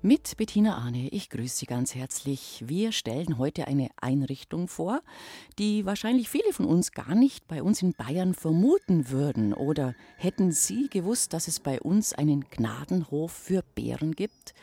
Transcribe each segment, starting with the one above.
Mit Bettina Arne, ich grüße Sie ganz herzlich. Wir stellen heute eine Einrichtung vor, die wahrscheinlich viele von uns gar nicht bei uns in Bayern vermuten würden. Oder hätten Sie gewusst, dass es bei uns einen Gnadenhof für Bären gibt?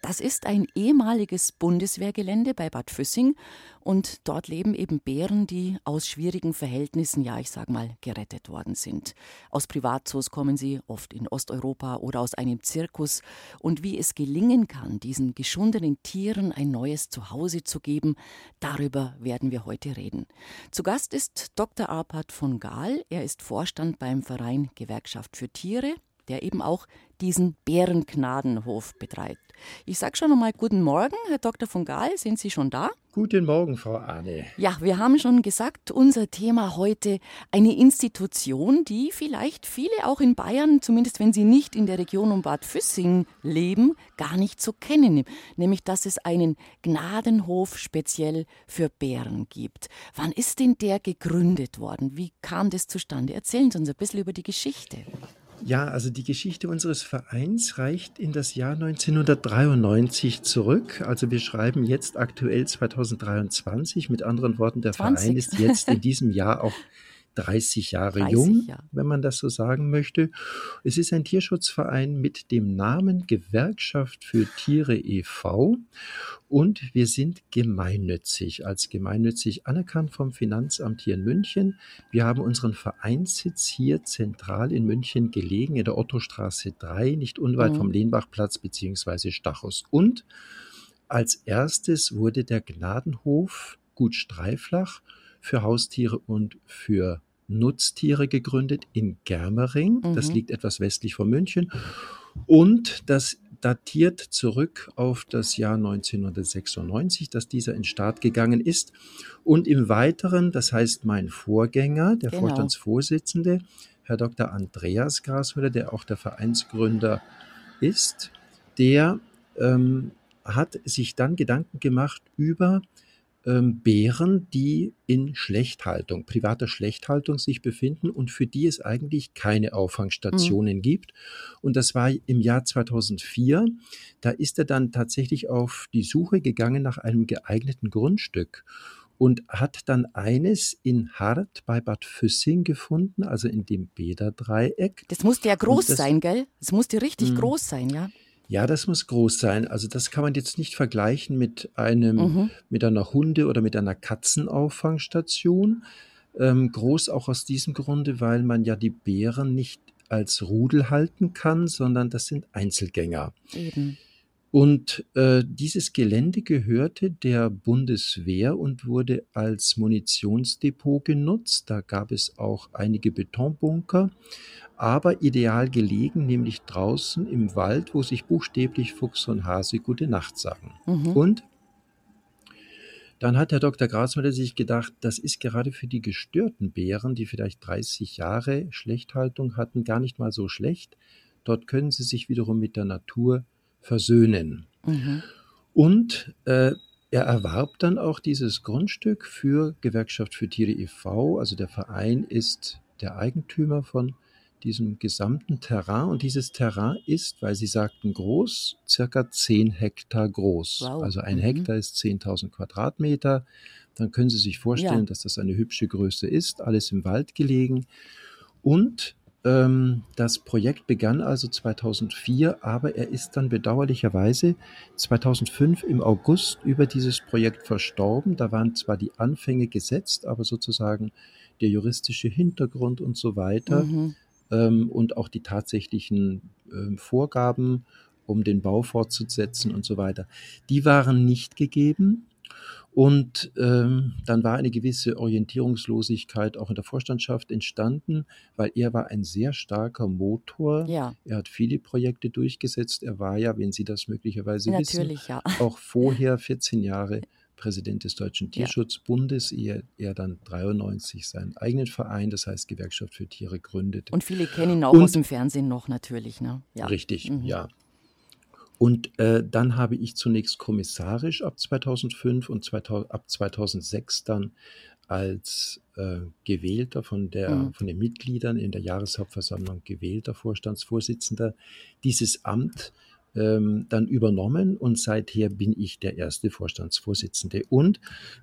Das ist ein ehemaliges Bundeswehrgelände bei Bad Füssing und dort leben eben Bären, die aus schwierigen Verhältnissen, ja, ich sag mal, gerettet worden sind. Aus Privatzoos kommen sie, oft in Osteuropa oder aus einem Zirkus. Und wie es gelingen kann, diesen geschundenen Tieren ein neues Zuhause zu geben, darüber werden wir heute reden. Zu Gast ist Dr. Arpad von Gahl. Er ist Vorstand beim Verein Gewerkschaft für Tiere der eben auch diesen Bärenknadenhof betreibt. Ich sage schon einmal guten Morgen, Herr Dr. von Gahl, sind Sie schon da? Guten Morgen, Frau Arne. Ja, wir haben schon gesagt, unser Thema heute eine Institution, die vielleicht viele auch in Bayern, zumindest wenn sie nicht in der Region um Bad Füssing leben, gar nicht so kennen, nämlich dass es einen Gnadenhof speziell für Bären gibt. Wann ist denn der gegründet worden? Wie kam das zustande? Erzählen Sie uns ein bisschen über die Geschichte. Ja, also die Geschichte unseres Vereins reicht in das Jahr 1993 zurück. Also wir schreiben jetzt aktuell 2023. Mit anderen Worten, der 20. Verein ist jetzt in diesem Jahr auch 30 Jahre 30, jung, ja. wenn man das so sagen möchte. Es ist ein Tierschutzverein mit dem Namen Gewerkschaft für Tiere e.V. und wir sind gemeinnützig, als gemeinnützig anerkannt vom Finanzamt hier in München. Wir haben unseren Vereinssitz hier zentral in München gelegen, in der Ottostraße 3, nicht unweit mhm. vom Lehnbachplatz bzw. Stachus. Und als erstes wurde der Gnadenhof Gut Streiflach für Haustiere und für Nutztiere gegründet in Germering. Mhm. Das liegt etwas westlich von München. Und das datiert zurück auf das Jahr 1996, dass dieser in Start gegangen ist. Und im Weiteren, das heißt mein Vorgänger, der genau. Vorstandsvorsitzende, Herr Dr. Andreas Grashöller, der auch der Vereinsgründer ist, der ähm, hat sich dann Gedanken gemacht über ähm, Bären, die in Schlechthaltung, privater Schlechthaltung sich befinden und für die es eigentlich keine Auffangstationen mhm. gibt. Und das war im Jahr 2004. Da ist er dann tatsächlich auf die Suche gegangen nach einem geeigneten Grundstück und hat dann eines in Hart bei Bad Füssing gefunden, also in dem Bäderdreieck. Das musste ja groß das, sein, gell? Das musste richtig mh. groß sein, ja? Ja, das muss groß sein. Also das kann man jetzt nicht vergleichen mit einem, mhm. mit einer Hunde- oder mit einer Katzenauffangstation. Ähm, groß auch aus diesem Grunde, weil man ja die Bären nicht als Rudel halten kann, sondern das sind Einzelgänger. Eben. Und äh, dieses Gelände gehörte der Bundeswehr und wurde als Munitionsdepot genutzt. Da gab es auch einige Betonbunker, aber ideal gelegen, nämlich draußen im Wald, wo sich buchstäblich Fuchs und Hase gute Nacht sagen. Mhm. Und dann hat Herr Dr. Grasmüller sich gedacht, das ist gerade für die gestörten Bären, die vielleicht 30 Jahre Schlechthaltung hatten, gar nicht mal so schlecht. Dort können sie sich wiederum mit der Natur versöhnen. Mhm. Und äh, er erwarb dann auch dieses Grundstück für Gewerkschaft für Tiere e.V. Also der Verein ist der Eigentümer von diesem gesamten Terrain. Und dieses Terrain ist, weil Sie sagten groß, circa 10 Hektar groß. Wow. Also ein mhm. Hektar ist 10.000 Quadratmeter. Dann können Sie sich vorstellen, ja. dass das eine hübsche Größe ist. Alles im Wald gelegen. Und ähm, das Projekt begann also 2004, aber er ist dann bedauerlicherweise 2005 im August über dieses Projekt verstorben. Da waren zwar die Anfänge gesetzt, aber sozusagen der juristische Hintergrund und so weiter mhm. Ähm, und auch die tatsächlichen äh, Vorgaben, um den Bau fortzusetzen und so weiter, die waren nicht gegeben. Und ähm, dann war eine gewisse Orientierungslosigkeit auch in der Vorstandschaft entstanden, weil er war ein sehr starker Motor. Ja. Er hat viele Projekte durchgesetzt. Er war ja, wenn Sie das möglicherweise Natürlich, wissen, ja. auch vorher 14 Jahre Präsident des Deutschen Tierschutzbundes, ehe er dann 93 seinen eigenen Verein, das heißt Gewerkschaft für Tiere, gründete. Und viele kennen ihn auch Und, aus dem Fernsehen noch natürlich. Ne? Ja. Richtig, mhm. ja. Und äh, dann habe ich zunächst kommissarisch ab 2005 und 2000, ab 2006 dann als äh, gewählter von, der, mhm. von den Mitgliedern in der Jahreshauptversammlung gewählter Vorstandsvorsitzender dieses Amt ähm, dann übernommen und seither bin ich der erste Vorstandsvorsitzende. Und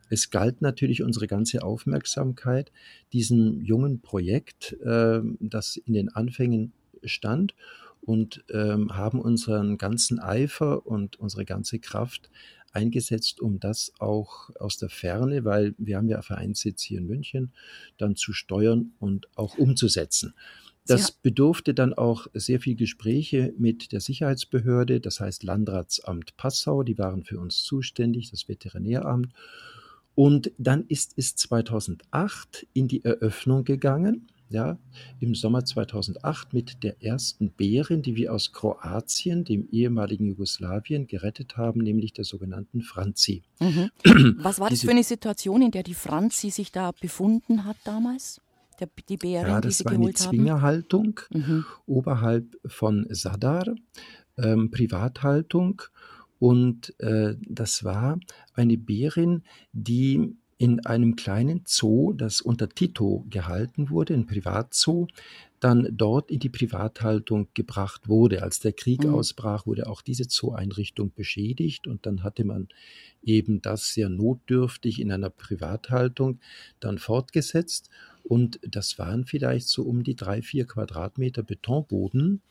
es galt natürlich unsere ganze Aufmerksamkeit diesem jungen Projekt, äh, das in den Anfängen stand und ähm, haben unseren ganzen Eifer und unsere ganze Kraft eingesetzt, um das auch aus der Ferne, weil wir haben ja Vereinssitz hier in München, dann zu steuern und auch umzusetzen. Das bedurfte dann auch sehr viel Gespräche mit der Sicherheitsbehörde, das heißt Landratsamt Passau, die waren für uns zuständig, das Veterinäramt. Und dann ist es 2008 in die Eröffnung gegangen, ja, im Sommer 2008 mit der ersten Bärin, die wir aus Kroatien, dem ehemaligen Jugoslawien, gerettet haben, nämlich der sogenannten Franzi. Mhm. Was war das für eine Situation, in der die Franzi sich da befunden hat damals? Der, die Bären, ja, das die war eine Zwingerhaltung mhm. oberhalb von Sadar, ähm, Privathaltung. Und äh, das war eine Bärin, die in einem kleinen Zoo, das unter Tito gehalten wurde, ein Privatzoo, dann dort in die Privathaltung gebracht wurde. Als der Krieg mhm. ausbrach, wurde auch diese Zoo-Einrichtung beschädigt und dann hatte man eben das sehr notdürftig in einer Privathaltung dann fortgesetzt. Und das waren vielleicht so um die drei, vier Quadratmeter Betonboden,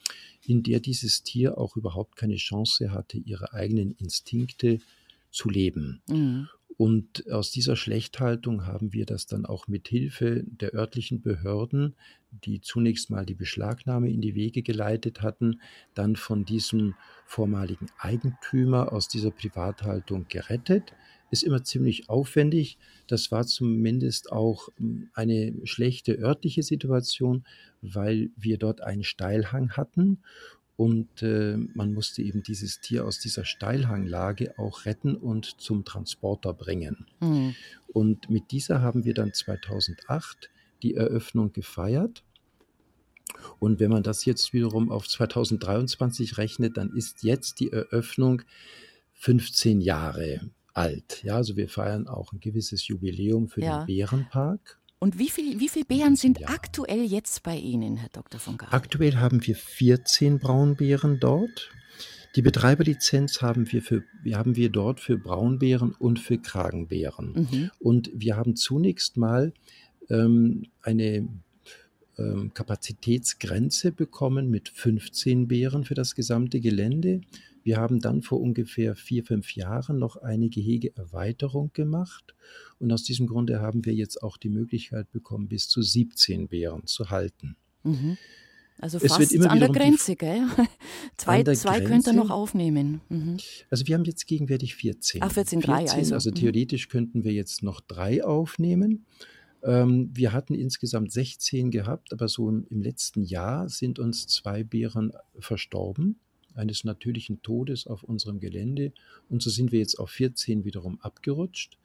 in der dieses Tier auch überhaupt keine Chance hatte, ihre eigenen Instinkte zu leben. Mhm. Und aus dieser Schlechthaltung haben wir das dann auch mit Hilfe der örtlichen Behörden, die zunächst mal die Beschlagnahme in die Wege geleitet hatten, dann von diesem vormaligen Eigentümer aus dieser Privathaltung gerettet ist immer ziemlich aufwendig. Das war zumindest auch hm, eine schlechte örtliche Situation, weil wir dort einen Steilhang hatten und äh, man musste eben dieses Tier aus dieser Steilhanglage auch retten und zum Transporter bringen. Mhm. Und mit dieser haben wir dann 2008 die Eröffnung gefeiert. Und wenn man das jetzt wiederum auf 2023 rechnet, dann ist jetzt die Eröffnung 15 Jahre alt. Ja, also wir feiern auch ein gewisses Jubiläum für ja. den Bärenpark. Und wie viele wie viel Bären sind ja. aktuell jetzt bei Ihnen, Herr Dr. von Gaal? Aktuell haben wir 14 Braunbären dort. Die Betreiberlizenz haben wir, für, haben wir dort für Braunbären und für Kragenbären. Mhm. Und wir haben zunächst mal ähm, eine ähm, Kapazitätsgrenze bekommen mit 15 Bären für das gesamte Gelände. Wir haben dann vor ungefähr vier, fünf Jahren noch eine Gehegeerweiterung gemacht. Und aus diesem Grunde haben wir jetzt auch die Möglichkeit bekommen, bis zu 17 Bären zu halten. Mhm. Also fast an der Grenze, gell? zwei zwei könnt ihr noch aufnehmen. Mhm. Also wir haben jetzt gegenwärtig 14. Ach, 14, 14 drei also. Also mhm. theoretisch könnten wir jetzt noch drei aufnehmen. Ähm, wir hatten insgesamt 16 gehabt, aber so im, im letzten Jahr sind uns zwei Bären verstorben eines natürlichen Todes auf unserem Gelände. Und so sind wir jetzt auf 14 wiederum abgerutscht.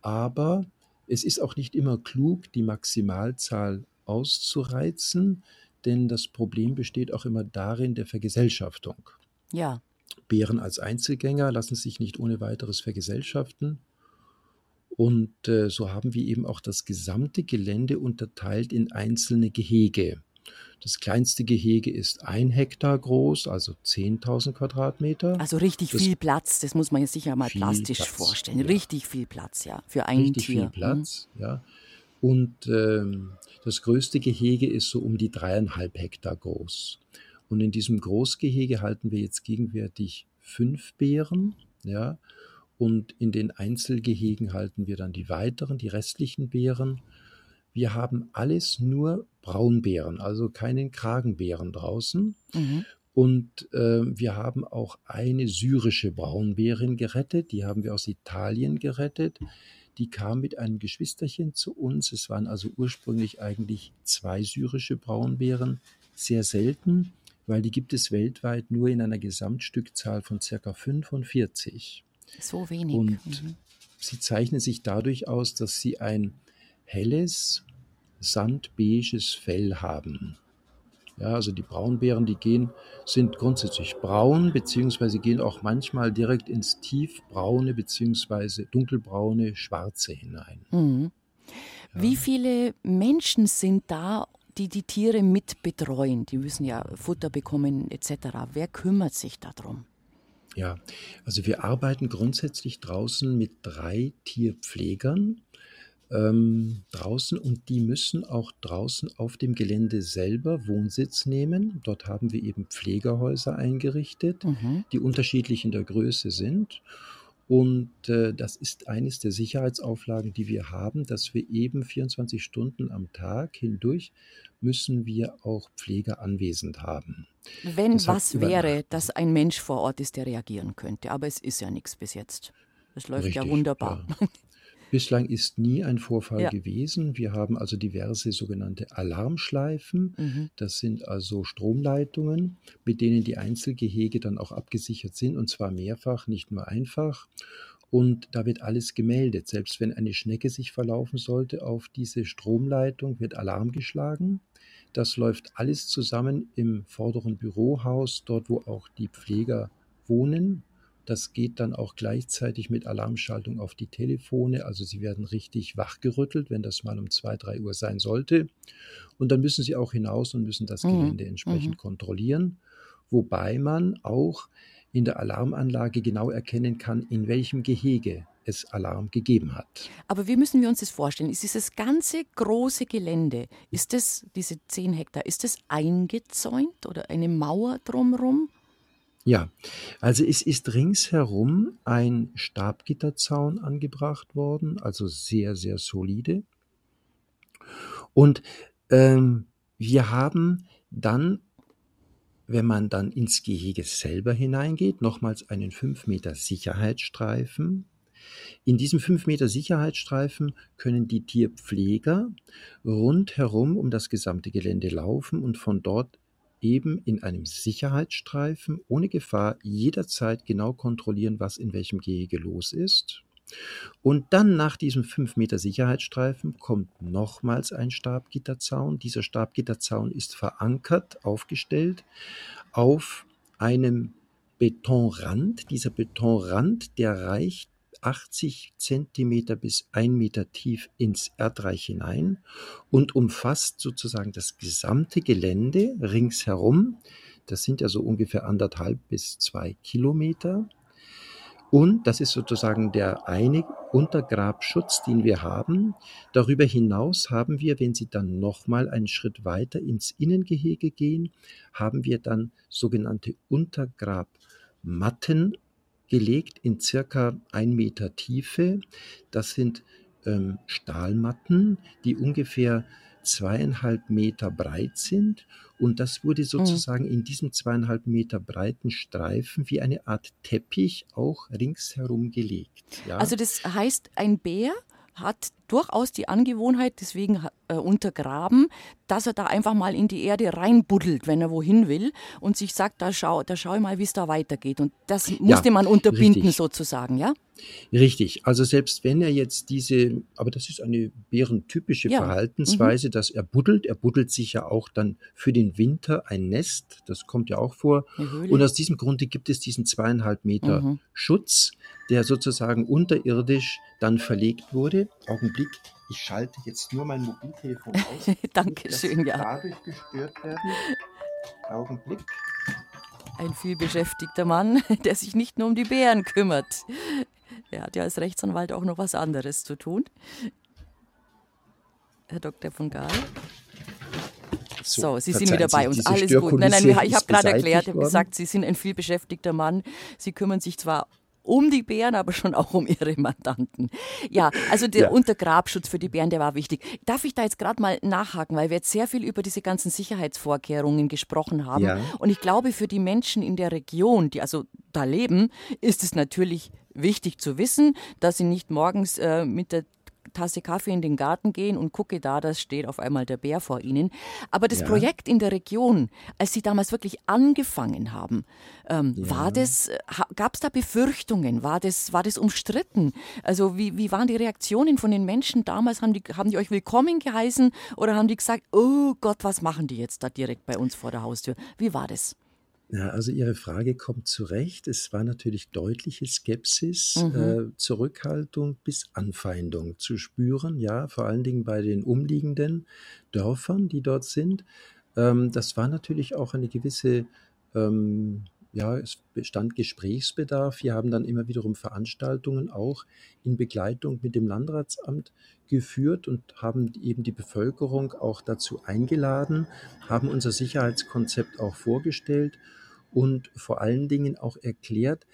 Aber es ist auch nicht immer klug, die Maximalzahl auszureizen, denn das Problem besteht auch immer darin der Vergesellschaftung. Ja. Bären als Einzelgänger lassen sich nicht ohne weiteres vergesellschaften. Und äh, so haben wir eben auch das gesamte Gelände unterteilt in einzelne Gehege. Das kleinste Gehege ist ein Hektar groß, also 10.000 Quadratmeter. Also richtig das viel Platz, das muss man jetzt sicher mal plastisch Platz, vorstellen. Ja. Richtig viel Platz, ja, für ein richtig Tier. Richtig viel Platz, mhm. ja. Und ähm, das größte Gehege ist so um die dreieinhalb Hektar groß. Und in diesem Großgehege halten wir jetzt gegenwärtig fünf Bären, ja. Und in den Einzelgehegen halten wir dann die weiteren, die restlichen Bären. Wir haben alles nur Braunbären, also keinen Kragenbären draußen. Mhm. Und äh, wir haben auch eine syrische Braunbärin gerettet, die haben wir aus Italien gerettet. Die kam mit einem Geschwisterchen zu uns. Es waren also ursprünglich eigentlich zwei syrische Braunbären, sehr selten, weil die gibt es weltweit nur in einer Gesamtstückzahl von circa 45. So wenig. Und mhm. sie zeichnen sich dadurch aus, dass sie ein helles, sandbeiges Fell haben. Ja, also die Braunbären, die gehen, sind grundsätzlich braun, beziehungsweise gehen auch manchmal direkt ins tiefbraune, beziehungsweise dunkelbraune, schwarze hinein. Mhm. Ja. Wie viele Menschen sind da, die die Tiere mit betreuen? Die müssen ja Futter bekommen etc. Wer kümmert sich darum? Ja, also wir arbeiten grundsätzlich draußen mit drei Tierpflegern ähm, draußen und die müssen auch draußen auf dem Gelände selber Wohnsitz nehmen. Dort haben wir eben Pflegerhäuser eingerichtet, mhm. die unterschiedlich in der Größe sind. Und äh, das ist eines der Sicherheitsauflagen, die wir haben, dass wir eben 24 Stunden am Tag hindurch müssen wir auch Pfleger anwesend haben. Wenn das was wäre, dass ein Mensch vor Ort ist, der reagieren könnte. Aber es ist ja nichts bis jetzt. Es läuft Richtig, ja wunderbar. Ja. Bislang ist nie ein Vorfall ja. gewesen. Wir haben also diverse sogenannte Alarmschleifen. Mhm. Das sind also Stromleitungen, mit denen die Einzelgehege dann auch abgesichert sind und zwar mehrfach, nicht nur einfach. Und da wird alles gemeldet. Selbst wenn eine Schnecke sich verlaufen sollte auf diese Stromleitung, wird Alarm geschlagen. Das läuft alles zusammen im vorderen Bürohaus, dort wo auch die Pfleger wohnen, das geht dann auch gleichzeitig mit Alarmschaltung auf die Telefone. Also sie werden richtig wachgerüttelt, wenn das mal um zwei, drei Uhr sein sollte. Und dann müssen sie auch hinaus und müssen das mhm. Gelände entsprechend mhm. kontrollieren. Wobei man auch in der Alarmanlage genau erkennen kann, in welchem Gehege es Alarm gegeben hat. Aber wie müssen wir uns das vorstellen? Ist dieses ganze große Gelände, ist das, diese zehn Hektar, ist das eingezäunt oder eine Mauer drumherum? Ja, also es ist ringsherum ein Stabgitterzaun angebracht worden, also sehr, sehr solide. Und ähm, wir haben dann, wenn man dann ins Gehege selber hineingeht, nochmals einen 5 Meter Sicherheitsstreifen. In diesem 5 Meter Sicherheitsstreifen können die Tierpfleger rundherum um das gesamte Gelände laufen und von dort eben in einem Sicherheitsstreifen ohne Gefahr jederzeit genau kontrollieren, was in welchem Gehege los ist. Und dann nach diesem 5 Meter Sicherheitsstreifen kommt nochmals ein Stabgitterzaun. Dieser Stabgitterzaun ist verankert, aufgestellt auf einem Betonrand. Dieser Betonrand, der reicht 80 Zentimeter bis 1 Meter tief ins Erdreich hinein und umfasst sozusagen das gesamte Gelände ringsherum. Das sind ja so ungefähr anderthalb bis zwei Kilometer. Und das ist sozusagen der eine Untergrabschutz, den wir haben. Darüber hinaus haben wir, wenn Sie dann nochmal einen Schritt weiter ins Innengehege gehen, haben wir dann sogenannte Untergrabmatten gelegt in circa ein Meter Tiefe. Das sind ähm, Stahlmatten, die ungefähr zweieinhalb Meter breit sind. Und das wurde mhm. sozusagen in diesem zweieinhalb Meter breiten Streifen wie eine Art Teppich auch ringsherum gelegt. Ja. Also das heißt, ein Bär hat durchaus die Angewohnheit, deswegen äh, untergraben, dass er da einfach mal in die Erde reinbuddelt, wenn er wohin will und sich sagt, da schau, da schau ich mal, wie es da weitergeht. Und das musste ja, man unterbinden richtig. sozusagen, ja? Richtig. Also selbst wenn er jetzt diese, aber das ist eine bärentypische ja. Verhaltensweise, mhm. dass er buddelt. Er buddelt sich ja auch dann für den Winter ein Nest. Das kommt ja auch vor. Und aus diesem Grunde gibt es diesen zweieinhalb Meter mhm. Schutz, der sozusagen unterirdisch dann verlegt wurde. Augenblick, ich schalte jetzt nur mein Mobiltelefon aus. Dankeschön, ja. Dadurch gestört werden. Augenblick. Ein vielbeschäftigter Mann, der sich nicht nur um die Bären kümmert. Er hat ja als Rechtsanwalt auch noch was anderes zu tun. Herr Dr. von Gaal. So, so Sie sind wieder bei uns. Alles gut. Nein, nein, ich habe gerade erklärt, ich habe gesagt, Sie sind ein vielbeschäftigter Mann. Sie kümmern sich zwar um die Bären, aber schon auch um ihre Mandanten. Ja, also der ja. Untergrabschutz für die Bären, der war wichtig. Darf ich da jetzt gerade mal nachhaken, weil wir jetzt sehr viel über diese ganzen Sicherheitsvorkehrungen gesprochen haben. Ja. Und ich glaube, für die Menschen in der Region, die also da leben, ist es natürlich wichtig zu wissen, dass sie nicht morgens äh, mit der Tasse Kaffee in den Garten gehen und gucke da, da steht auf einmal der Bär vor ihnen. Aber das ja. Projekt in der Region, als Sie damals wirklich angefangen haben, ähm, ja. war das, gab es da Befürchtungen? War das, war das umstritten? Also wie, wie waren die Reaktionen von den Menschen damals? Haben die, haben die euch willkommen geheißen oder haben die gesagt, oh Gott, was machen die jetzt da direkt bei uns vor der Haustür? Wie war das? Ja, also Ihre Frage kommt zurecht. Es war natürlich deutliche Skepsis, Mhm. äh, Zurückhaltung bis Anfeindung zu spüren, ja, vor allen Dingen bei den umliegenden Dörfern, die dort sind. Ähm, das war natürlich auch eine gewisse, ähm, ja, es bestand Gesprächsbedarf. Wir haben dann immer wiederum Veranstaltungen auch in Begleitung mit dem Landratsamt geführt und haben eben die Bevölkerung auch dazu eingeladen, haben unser Sicherheitskonzept auch vorgestellt und vor allen Dingen auch erklärt,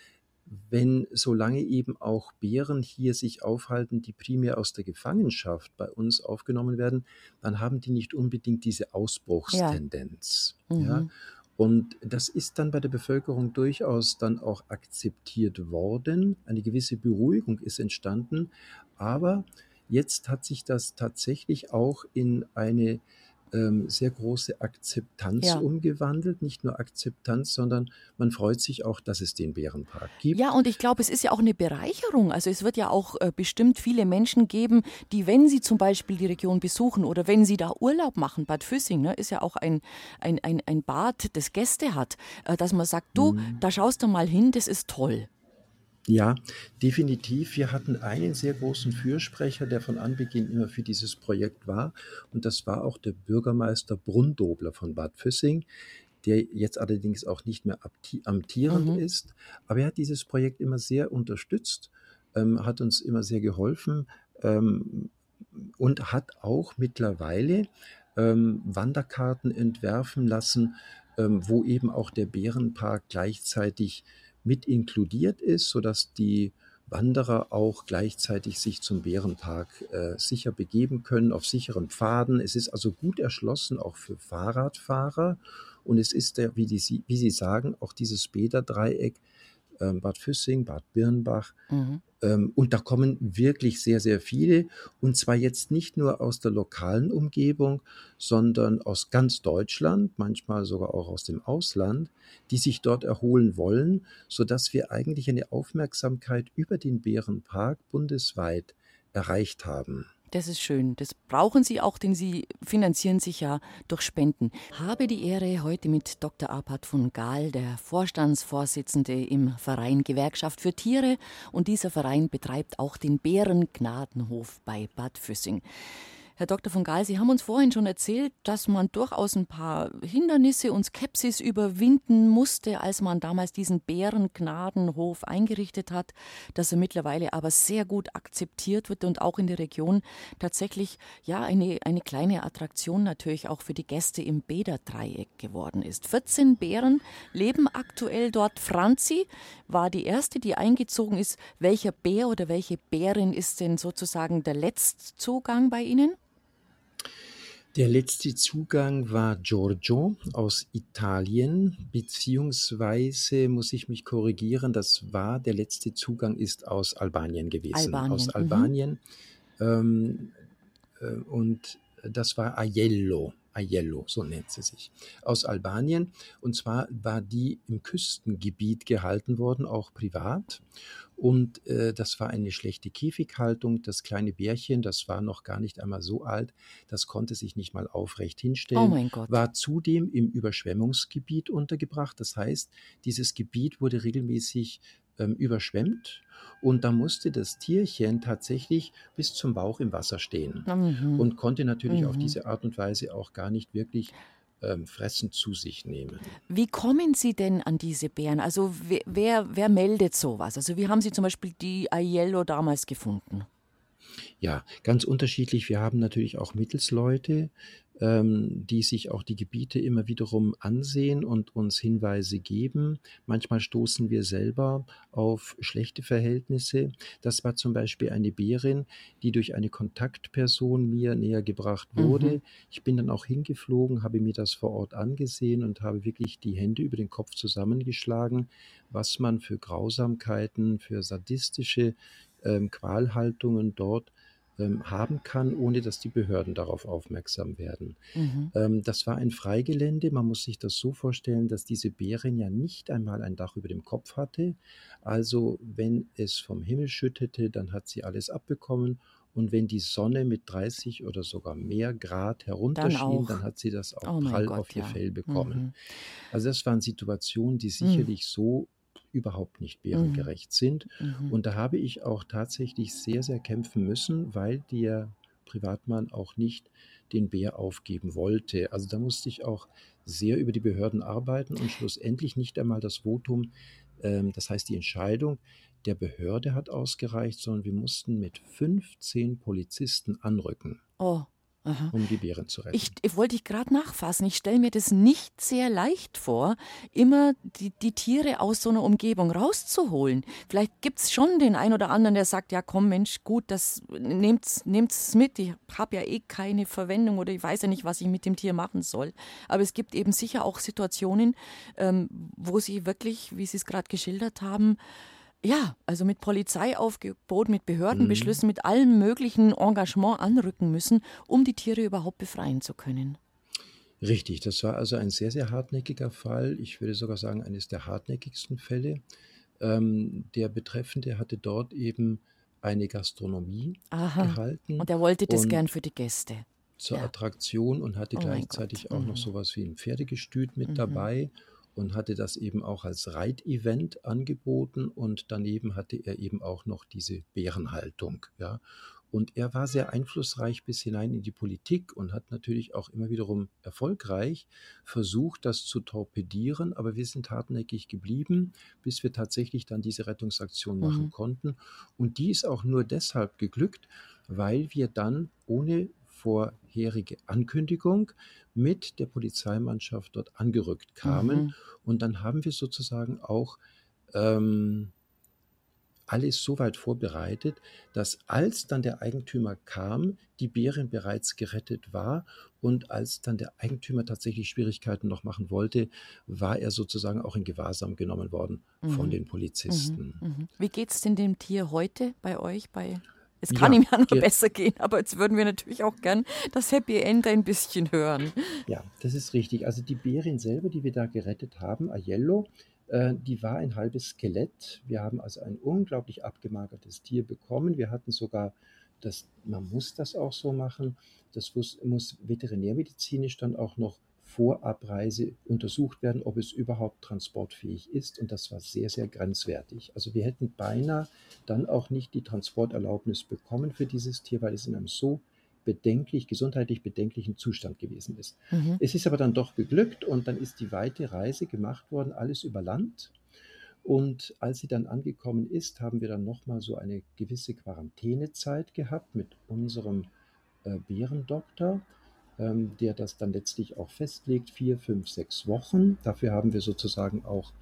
wenn solange eben auch Bären hier sich aufhalten, die primär aus der Gefangenschaft bei uns aufgenommen werden, dann haben die nicht unbedingt diese Ja. Ausbruchstendenz. Ja? Mhm. Und das ist dann bei der Bevölkerung durchaus dann auch akzeptiert worden. Eine gewisse Beruhigung ist entstanden. Aber jetzt hat sich das tatsächlich auch in eine ähm, sehr große Akzeptanz Ja. umgewandelt. Nicht nur Akzeptanz, sondern man freut sich auch, dass es den Bärenpark gibt. Ja, und ich glaube, es ist ja auch eine Bereicherung. Also es wird ja auch äh, bestimmt viele Menschen geben, die, wenn sie zum Beispiel die Region besuchen oder wenn sie da Urlaub machen, Bad Füssing ne, ist ja auch ein, ein, ein, ein Bad, das Gäste hat, äh, dass man sagt, du, Mhm. da schaust du mal hin, das ist toll. Ja, definitiv. Wir hatten einen sehr großen Fürsprecher, der von Anbeginn immer für dieses Projekt war. Und das war auch der Bürgermeister Brundobler von Bad Füssing, der jetzt allerdings auch nicht mehr amtierend Mhm. ist. Aber er hat dieses Projekt immer sehr unterstützt, ähm, hat uns immer sehr geholfen ähm, und hat auch mittlerweile ähm, Wanderkarten entwerfen lassen, ähm, wo eben auch der Bärenpark gleichzeitig mit inkludiert ist, sodass die Wanderer auch gleichzeitig sich zum Bärenpark äh, sicher begeben können, auf sicheren Pfaden. Es ist also gut erschlossen, auch für Fahrradfahrer. Und es ist, der, wie, die, wie Sie sagen, auch dieses Bäderdreieck, Bad Füssing, Bad Birnbach. Mhm. Ähm, und da kommen wirklich sehr, sehr viele. Und zwar jetzt nicht nur aus der lokalen Umgebung, sondern aus ganz Deutschland, manchmal sogar auch aus dem Ausland, die sich dort erholen wollen, sodass wir eigentlich eine Aufmerksamkeit über den Bärenpark bundesweit erreicht haben. Das ist schön. Das brauchen Sie auch, denn Sie finanzieren sich ja durch Spenden. Habe die Ehre, heute mit Dr. Arpad von Gahl, der Vorstandsvorsitzende im Verein Gewerkschaft für Tiere. Und dieser Verein betreibt auch den Bärengnadenhof bei Bad Füssing. Herr Dr. von Gahl, Sie haben uns vorhin schon erzählt, dass man durchaus ein paar Hindernisse und Skepsis überwinden musste, als man damals diesen Bärengnadenhof eingerichtet hat, dass er mittlerweile aber sehr gut akzeptiert wird und auch in der Region tatsächlich ja eine, eine kleine Attraktion natürlich auch für die Gäste im Bäderdreieck geworden ist. 14 Bären leben aktuell dort. Franzi war die erste, die eingezogen ist. Welcher Bär oder welche Bärin ist denn sozusagen der Letztzugang bei Ihnen? Der letzte Zugang war Giorgio aus Italien, beziehungsweise muss ich mich korrigieren, das war der letzte Zugang ist aus Albanien gewesen. Albanien, Aus mhm. Albanien. Ähm, äh, und das war Aiello. Aiello, so nennt sie sich, aus Albanien. Und zwar war die im Küstengebiet gehalten worden, auch privat. Und äh, das war eine schlechte Käfighaltung. Das kleine Bärchen, das war noch gar nicht einmal so alt, das konnte sich nicht mal aufrecht Oh hinstellen, mein Gott. war zudem im Überschwemmungsgebiet untergebracht. Das heißt, dieses Gebiet wurde regelmäßig ähm, überschwemmt und da musste das Tierchen tatsächlich bis zum Bauch im Wasser stehen Mhm. und konnte natürlich auf Mhm. diese Art und Weise auch gar nicht wirklich ähm, Fressen zu sich nehmen. Wie kommen Sie denn an diese Bären? Also wer, wer, wer meldet sowas? Also wie haben Sie zum Beispiel die Aiello damals gefunden? Ja, ganz unterschiedlich. Wir haben natürlich auch Mittelsleute, ähm, die sich auch die Gebiete immer wiederum ansehen und uns Hinweise geben. Manchmal stoßen wir selber auf schlechte Verhältnisse. Das war zum Beispiel eine Bärin, die durch eine Kontaktperson mir näher gebracht wurde. Mhm. Ich bin dann auch hingeflogen, habe mir das vor Ort angesehen und habe wirklich die Hände über den Kopf zusammengeschlagen, was man für Grausamkeiten, für sadistische ähm, Qualhaltungen dort ähm, haben kann, ohne dass die Behörden darauf aufmerksam werden. Mhm. Ähm, das war ein Freigelände. Man muss sich das so vorstellen, dass diese Bärin ja nicht einmal ein Dach über dem Kopf hatte. Also wenn es vom Himmel schüttete, dann hat sie alles abbekommen Und wenn die Sonne mit 30 oder sogar mehr Grad herunterschien, dann, hat sie das auch oh prall Gott, auf ihr ja. Fell bekommen. Mhm. Also das waren Situationen, die Mhm. sicherlich so überhaupt nicht bärengerecht sind. Mhm. Und da habe ich auch tatsächlich sehr, sehr kämpfen müssen, weil der Privatmann auch nicht den Bär aufgeben wollte. Also da musste ich auch sehr über die Behörden arbeiten und schlussendlich nicht einmal das Votum, ähm, das heißt die Entscheidung der Behörde hat ausgereicht, sondern wir mussten mit 15 Polizisten anrücken, Oh, aha. um die Bären zu retten. Ich, ich wollte dich gerade nachfassen. Ich stelle mir das nicht sehr leicht vor, immer die, die Tiere aus so einer Umgebung rauszuholen. Vielleicht gibt es schon den einen oder anderen, der sagt, ja komm Mensch, gut, das nehmt's, nehmt's mit. Ich habe ja eh keine Verwendung oder ich weiß ja nicht, was ich mit dem Tier machen soll. Aber es gibt eben sicher auch Situationen, ähm, wo sie wirklich, wie Sie es gerade geschildert haben, ja, also mit Polizeiaufgebot, mit Behördenbeschlüssen, mit allem möglichen Engagement anrücken müssen, um die Tiere überhaupt befreien zu können. Richtig, das war also ein sehr, sehr hartnäckiger Fall. Ich würde sogar sagen, eines der hartnäckigsten Fälle. Ähm, der Betreffende hatte dort eben eine Gastronomie Aha. gehalten Und er wollte das gern für die Gäste. zur Ja. Attraktion und hatte Oh gleichzeitig auch mhm. noch sowas wie ein Pferdegestüt mit Mhm. dabei und hatte das eben auch als Reitevent angeboten und daneben hatte er eben auch noch diese Bärenhaltung, ja. Und er war sehr einflussreich bis hinein in die Politik und hat natürlich auch immer wiederum erfolgreich versucht, das zu torpedieren, aber wir sind hartnäckig geblieben, bis wir tatsächlich dann diese Rettungsaktion machen Mhm. konnten. Und die ist auch nur deshalb geglückt, weil wir dann ohne vorherige Ankündigung mit der Polizeimannschaft dort angerückt kamen. Mhm. Und dann haben wir sozusagen auch ähm, alles so weit vorbereitet, dass als dann der Eigentümer kam, die Bärin bereits gerettet war und als dann der Eigentümer tatsächlich Schwierigkeiten noch machen wollte, war er sozusagen auch in Gewahrsam genommen worden von Mhm. den Polizisten. Mhm. Wie geht es denn dem Tier heute bei euch? Bei es Ja, kann ihm ja noch ge- besser gehen, aber jetzt würden wir natürlich auch gern das Happy End ein bisschen hören. Ja, das ist richtig. Also die Bärin selber, die wir da gerettet haben, Aiello, äh, die war ein halbes Skelett. Wir haben also ein unglaublich abgemagertes Tier bekommen. Wir hatten sogar das, man muss das auch so machen, das muss, muss veterinärmedizinisch dann auch noch vor Abreise untersucht werden, ob es überhaupt transportfähig ist. Und das war sehr, sehr grenzwertig. Also wir hätten beinahe dann auch nicht die Transporterlaubnis bekommen für dieses Tier, weil es in einem so bedenklich, gesundheitlich bedenklichen Zustand gewesen ist. Mhm. Es ist aber dann doch geglückt und dann ist die weite Reise gemacht worden, alles über Land. Und als sie dann angekommen ist, haben wir dann nochmal so eine gewisse Quarantänezeit gehabt mit unserem äh, Bärendoktor, ähm, der das dann letztlich auch festlegt, vier, fünf, sechs Wochen. Dafür haben wir sozusagen auch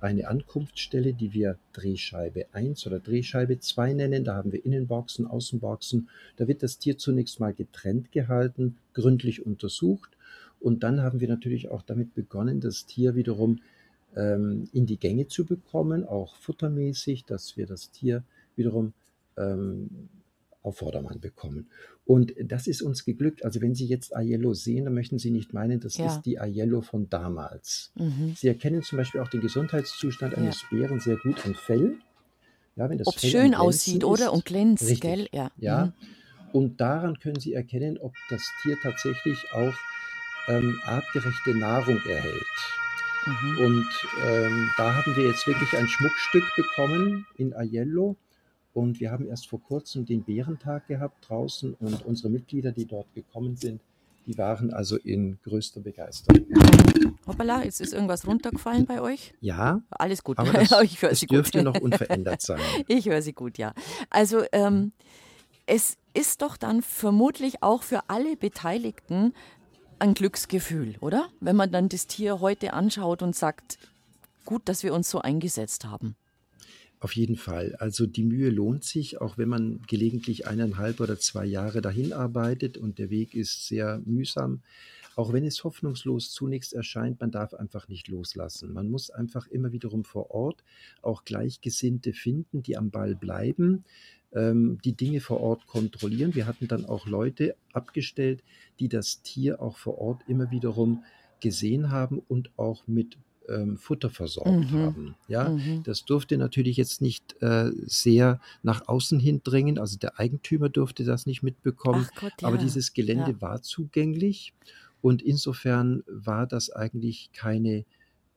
eine Ankunftsstelle, die wir Drehscheibe 1 oder Drehscheibe 2 nennen. Da haben wir Innenboxen, Außenboxen. Da wird das Tier zunächst mal getrennt gehalten, gründlich untersucht. Und dann haben wir natürlich auch damit begonnen, das Tier wiederum ähm, in die Gänge zu bekommen, auch futtermäßig, dass wir das Tier wiederum ähm, auf Vordermann bekommen. Und das ist uns geglückt. Also wenn Sie jetzt Aiello sehen, dann möchten Sie nicht meinen, das Ja. ist die Aiello von damals. Mhm. Sie erkennen zum Beispiel auch den Gesundheitszustand eines Bären sehr gut am Fell. Ja, wenn das Ob Fell schön aussieht, oder? ist. Und glänzt, Richtig. gell? Ja. Ja. Mhm. Und daran können Sie erkennen, ob das Tier tatsächlich auch ähm, artgerechte Nahrung erhält. Mhm. Und ähm, da haben wir jetzt wirklich ein Schmuckstück bekommen in Aiello. Und wir haben erst vor kurzem den Bärentag gehabt draußen und unsere Mitglieder, die dort gekommen sind, die waren also in größter Begeisterung. Hoppala, jetzt ist irgendwas runtergefallen bei euch. Ja, Alles gut. aber das, ich höre Sie gut. dürfte noch unverändert sein. Ich höre Sie gut, ja. Also ähm, es ist doch dann vermutlich auch für alle Beteiligten ein Glücksgefühl, oder? Wenn man dann das Tier heute anschaut und sagt, gut, dass wir uns so eingesetzt haben. Auf jeden Fall. Also die Mühe lohnt sich, auch wenn man gelegentlich eineinhalb oder zwei Jahre dahin arbeitet und der Weg ist sehr mühsam. Auch wenn es hoffnungslos zunächst erscheint, man darf einfach nicht loslassen. Man muss einfach immer wiederum vor Ort auch Gleichgesinnte finden, die am Ball bleiben, ähm, die Dinge vor Ort kontrollieren. Wir hatten dann auch Leute abgestellt, die das Tier auch vor Ort immer wiederum gesehen haben und auch mit ähm, Futter versorgt mhm. haben. Ja, mhm. das durfte natürlich jetzt nicht äh, sehr nach außen hin dringen. Also der Eigentümer durfte das nicht mitbekommen. Gott, ja. Aber dieses Gelände ja. war zugänglich und insofern war das eigentlich keine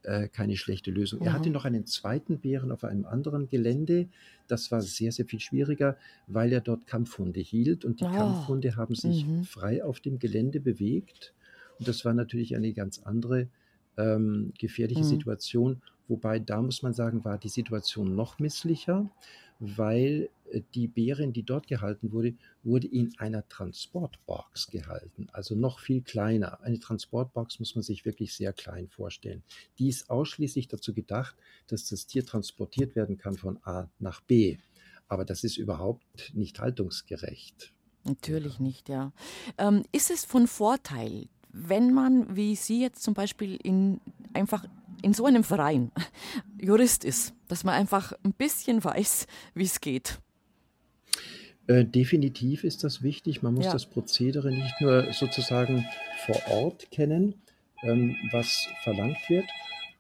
äh, keine schlechte Lösung. Mhm. Er hatte noch einen zweiten Bären auf einem anderen Gelände. Das war sehr, sehr viel schwieriger, weil er dort Kampfhunde hielt und die oh. Kampfhunde haben sich mhm. frei auf dem Gelände bewegt. Und das war natürlich eine ganz andere ähm, gefährliche mhm. Situation. Wobei da muss man sagen, war die Situation noch misslicher, weil äh, die Bärin, die dort gehalten wurde, wurde in einer Transportbox gehalten, also noch viel kleiner. Eine Transportbox muss man sich wirklich sehr klein vorstellen. Die ist ausschließlich dazu gedacht, dass das Tier transportiert werden kann von A nach B. Aber das ist überhaupt nicht haltungsgerecht. Natürlich nicht, ja. Ähm, ist es von Vorteil, wenn man, wie Sie jetzt zum Beispiel, in, einfach in so einem Verein Jurist ist, dass man einfach ein bisschen weiß, wie es geht? Äh, definitiv ist das wichtig. Man muss ja. das Prozedere nicht nur sozusagen vor Ort kennen, ähm, was verlangt wird,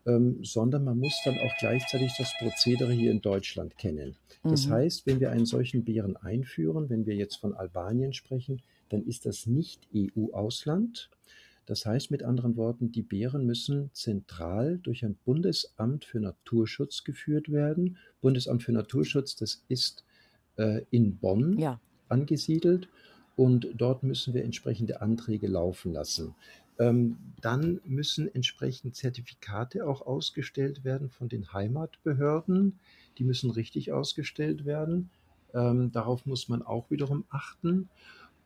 ähm, sondern man muss dann auch gleichzeitig das Prozedere hier in Deutschland kennen. Das mhm. heißt, wenn wir einen solchen Bären einführen, wenn wir jetzt von Albanien sprechen, dann ist das nicht EU-Ausland, das heißt mit anderen Worten, die Bären müssen zentral durch ein Bundesamt für Naturschutz geführt werden. Bundesamt für Naturschutz, das ist äh, in Bonn ja. angesiedelt und dort müssen wir entsprechende Anträge laufen lassen. Ähm, dann müssen entsprechend Zertifikate auch ausgestellt werden von den Heimatbehörden. Die müssen richtig ausgestellt werden. Ähm, darauf muss man auch wiederum achten.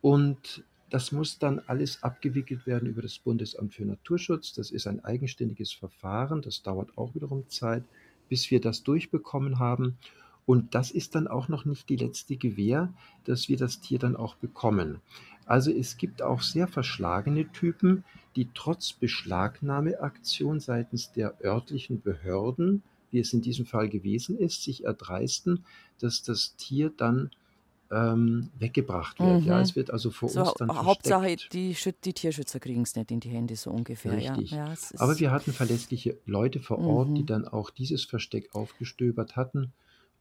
Und das muss dann alles abgewickelt werden über das Bundesamt für Naturschutz. Das ist ein eigenständiges Verfahren. Das dauert auch wiederum Zeit, bis wir das durchbekommen haben. Und das ist dann auch noch nicht die letzte Gewähr, dass wir das Tier dann auch bekommen. Also es gibt auch sehr verschlagene Typen, die trotz Beschlagnahmeaktion seitens der örtlichen Behörden, wie es in diesem Fall gewesen ist, sich erdreisten, dass das Tier dann ähm, weggebracht wird. Mhm. Ja, es wird also vor so, uns dann Hauptsache, die, die, Tierschützer kriegen es nicht in die Hände, so ungefähr. Richtig. Ja. Ja, Aber wir hatten verlässliche Leute vor Ort, mhm. die dann auch dieses Versteck aufgestöbert hatten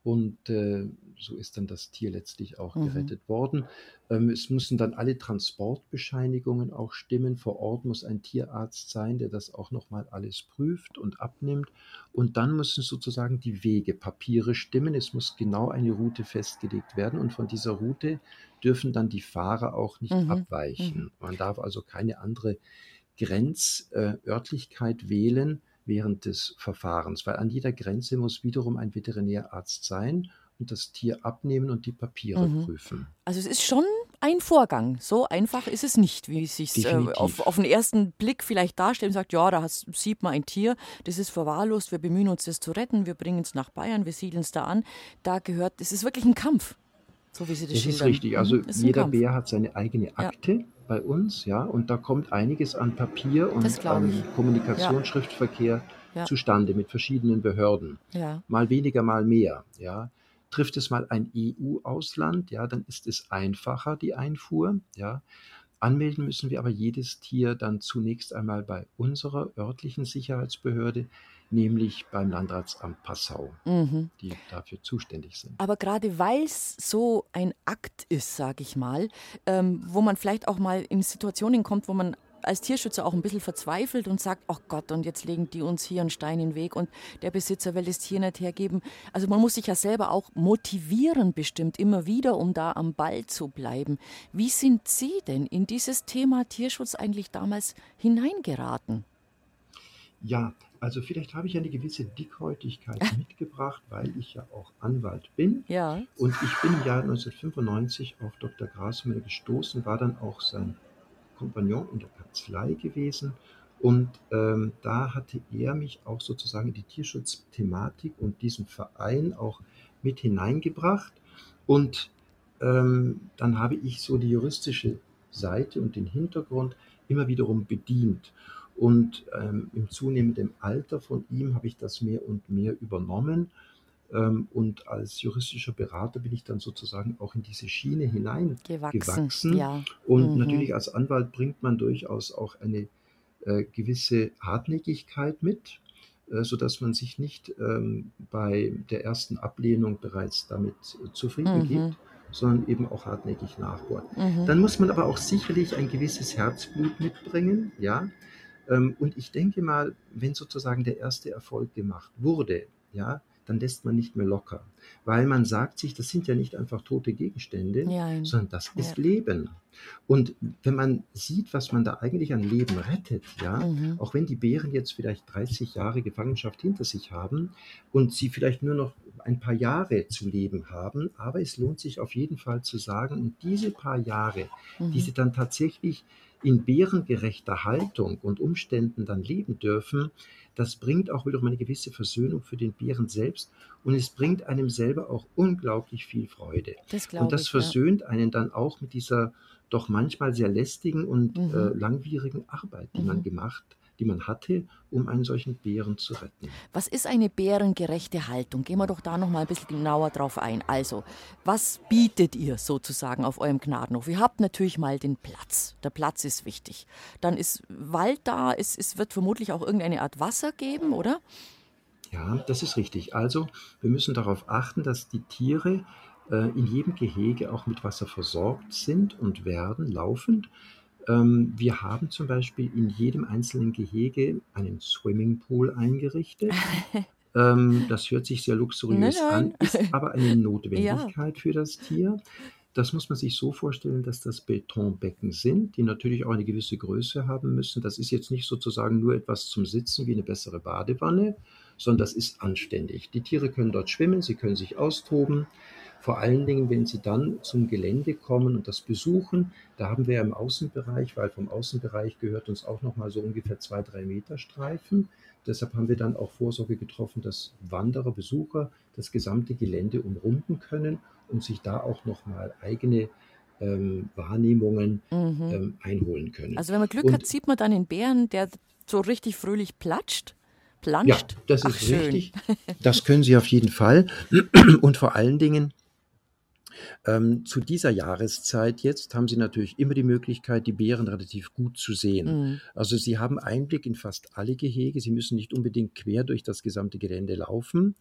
und äh, so ist dann das Tier letztlich auch mhm. gerettet worden. Ähm, es müssen dann alle Transportbescheinigungen auch stimmen. Vor Ort muss ein Tierarzt sein, der das auch nochmal alles prüft und abnimmt. Und dann müssen sozusagen die Wegepapiere stimmen. Es muss genau eine Route festgelegt werden. Und von dieser Route dürfen dann die Fahrer auch nicht mhm. abweichen. Mhm. Man darf also keine andere Grenzörtlichkeit äh, wählen während des Verfahrens, weil an jeder Grenze muss wiederum ein Veterinärarzt sein und das Tier abnehmen und die Papiere mhm. prüfen. Also es ist schon ein Vorgang. So einfach ist es nicht, wie es sich äh, auf, auf den ersten Blick vielleicht darstellt und sagt, ja, da hast, sieht man ein Tier, das ist verwahrlost, wir bemühen uns, das zu retten, wir bringen es nach Bayern, wir siedeln es da an. Da gehört, es ist wirklich ein Kampf. So wie Sie das, das schildern. ist richtig. Also mhm, jeder Bär hat seine eigene Akte. Ja bei uns, ja, und da kommt einiges an Papier und an Kommunikationsschriftverkehr ja. zustande mit verschiedenen Behörden. Ja. Mal weniger, mal mehr, ja. Trifft es mal ein EU-Ausland, ja, dann ist es einfacher, die Einfuhr, ja. Anmelden müssen wir aber jedes Tier dann zunächst einmal bei unserer örtlichen Sicherheitsbehörde nämlich beim Landratsamt Passau, mhm. die dafür zuständig sind. Aber gerade weil es so ein Akt ist, sage ich mal, ähm, wo man vielleicht auch mal in Situationen kommt, wo man als Tierschützer auch ein bisschen verzweifelt und sagt, ach Gott, und jetzt legen die uns hier einen Stein in den Weg und der Besitzer will das Tier nicht hergeben. Also man muss sich ja selber auch motivieren bestimmt immer wieder, um da am Ball zu bleiben. Wie sind Sie denn in dieses Thema Tierschutz eigentlich damals hineingeraten? Ja, also vielleicht habe ich eine gewisse Dickhäutigkeit mitgebracht, weil ich ja auch Anwalt bin. Ja. Und ich bin im Jahr 1995 auf Dr. Grasmüller gestoßen, war dann auch sein Kompagnon in der Kanzlei gewesen. Und ähm, da hatte er mich auch sozusagen in die Tierschutzthematik und diesen Verein auch mit hineingebracht. Und ähm, dann habe ich so die juristische Seite und den Hintergrund immer wiederum bedient. Und ähm, im zunehmenden Alter von ihm habe ich das mehr und mehr übernommen. Ähm, und als juristischer Berater bin ich dann sozusagen auch in diese Schiene hineingewachsen. Ja. Und mhm. natürlich als Anwalt bringt man durchaus auch eine äh, gewisse Hartnäckigkeit mit. äh, sodass man sich nicht ähm, bei der ersten Ablehnung bereits damit zufrieden Mhm. gibt, sondern eben auch hartnäckig nachbohrt. Mhm. Dann muss man aber auch sicherlich ein gewisses Herzblut mitbringen, ja. Ähm, Und ich denke mal, wenn sozusagen der erste Erfolg gemacht wurde, ja, dann lässt man nicht mehr locker, weil man sagt sich, das sind ja nicht einfach tote Gegenstände, Ja, sondern das ist Ja. Leben. Und wenn man sieht, was man da eigentlich an Leben rettet, ja, Mhm. auch wenn die Bären jetzt vielleicht 30 Jahre Gefangenschaft hinter sich haben und sie vielleicht nur noch ein paar Jahre zu leben haben, aber es lohnt sich auf jeden Fall zu sagen, und diese paar Jahre, die sie Mhm. dann tatsächlich in bärengerechter Haltung und Umständen dann leben dürfen, das bringt auch wiederum eine gewisse Versöhnung für den Bären selbst und es bringt einem selber auch unglaublich viel Freude. Das Und das ich, ja. versöhnt einen dann auch mit dieser doch manchmal sehr lästigen und Mhm. äh, langwierigen Arbeit, die man Mhm. gemacht, die man hatte, um einen solchen Bären zu retten. Was ist eine bärengerechte Haltung? Gehen wir doch da noch mal ein bisschen genauer drauf ein. Also, was bietet ihr sozusagen auf eurem Gnadenhof? Ihr habt natürlich mal den Platz. Der Platz ist wichtig. Dann ist Wald da, es, es wird vermutlich auch irgendeine Art Wasser geben, oder? Ja, das ist richtig. Also, wir müssen darauf achten, dass die Tiere äh, in jedem Gehege auch mit Wasser versorgt sind und werden laufend. Ähm, wir haben zum Beispiel in jedem einzelnen Gehege einen Swimmingpool eingerichtet. Ähm, das hört sich sehr luxuriös Nein, an, nein. ist aber eine Notwendigkeit für das Tier. Das muss man sich so vorstellen, dass das Betonbecken sind, die natürlich auch eine gewisse Größe haben müssen. Das ist jetzt nicht sozusagen nur etwas zum Sitzen wie eine bessere Badewanne, sondern das ist anständig. Die Tiere können dort schwimmen, sie können sich austoben. Vor allen Dingen, wenn sie dann zum Gelände kommen und das besuchen, da haben wir ja im Außenbereich, weil vom Außenbereich gehört uns auch noch mal so ungefähr zwei, drei Meter Streifen. Deshalb haben wir dann auch Vorsorge getroffen, dass Wanderer, Besucher das gesamte Gelände umrunden können und sich da auch noch mal eigene ähm, Wahrnehmungen Mhm. ähm, einholen können. Also, wenn man Glück Und- hat, sieht man dann den Bären, der so richtig fröhlich platscht. Ja, Planscht. das Ach, ist schön. richtig. Das können Sie auf jeden Fall. Und vor allen Dingen, ähm, zu dieser Jahreszeit jetzt haben Sie natürlich immer die Möglichkeit, die Bären relativ gut zu sehen. Mhm. Also Sie haben Einblick in fast alle Gehege. Sie müssen nicht unbedingt quer durch das gesamte Gelände laufen.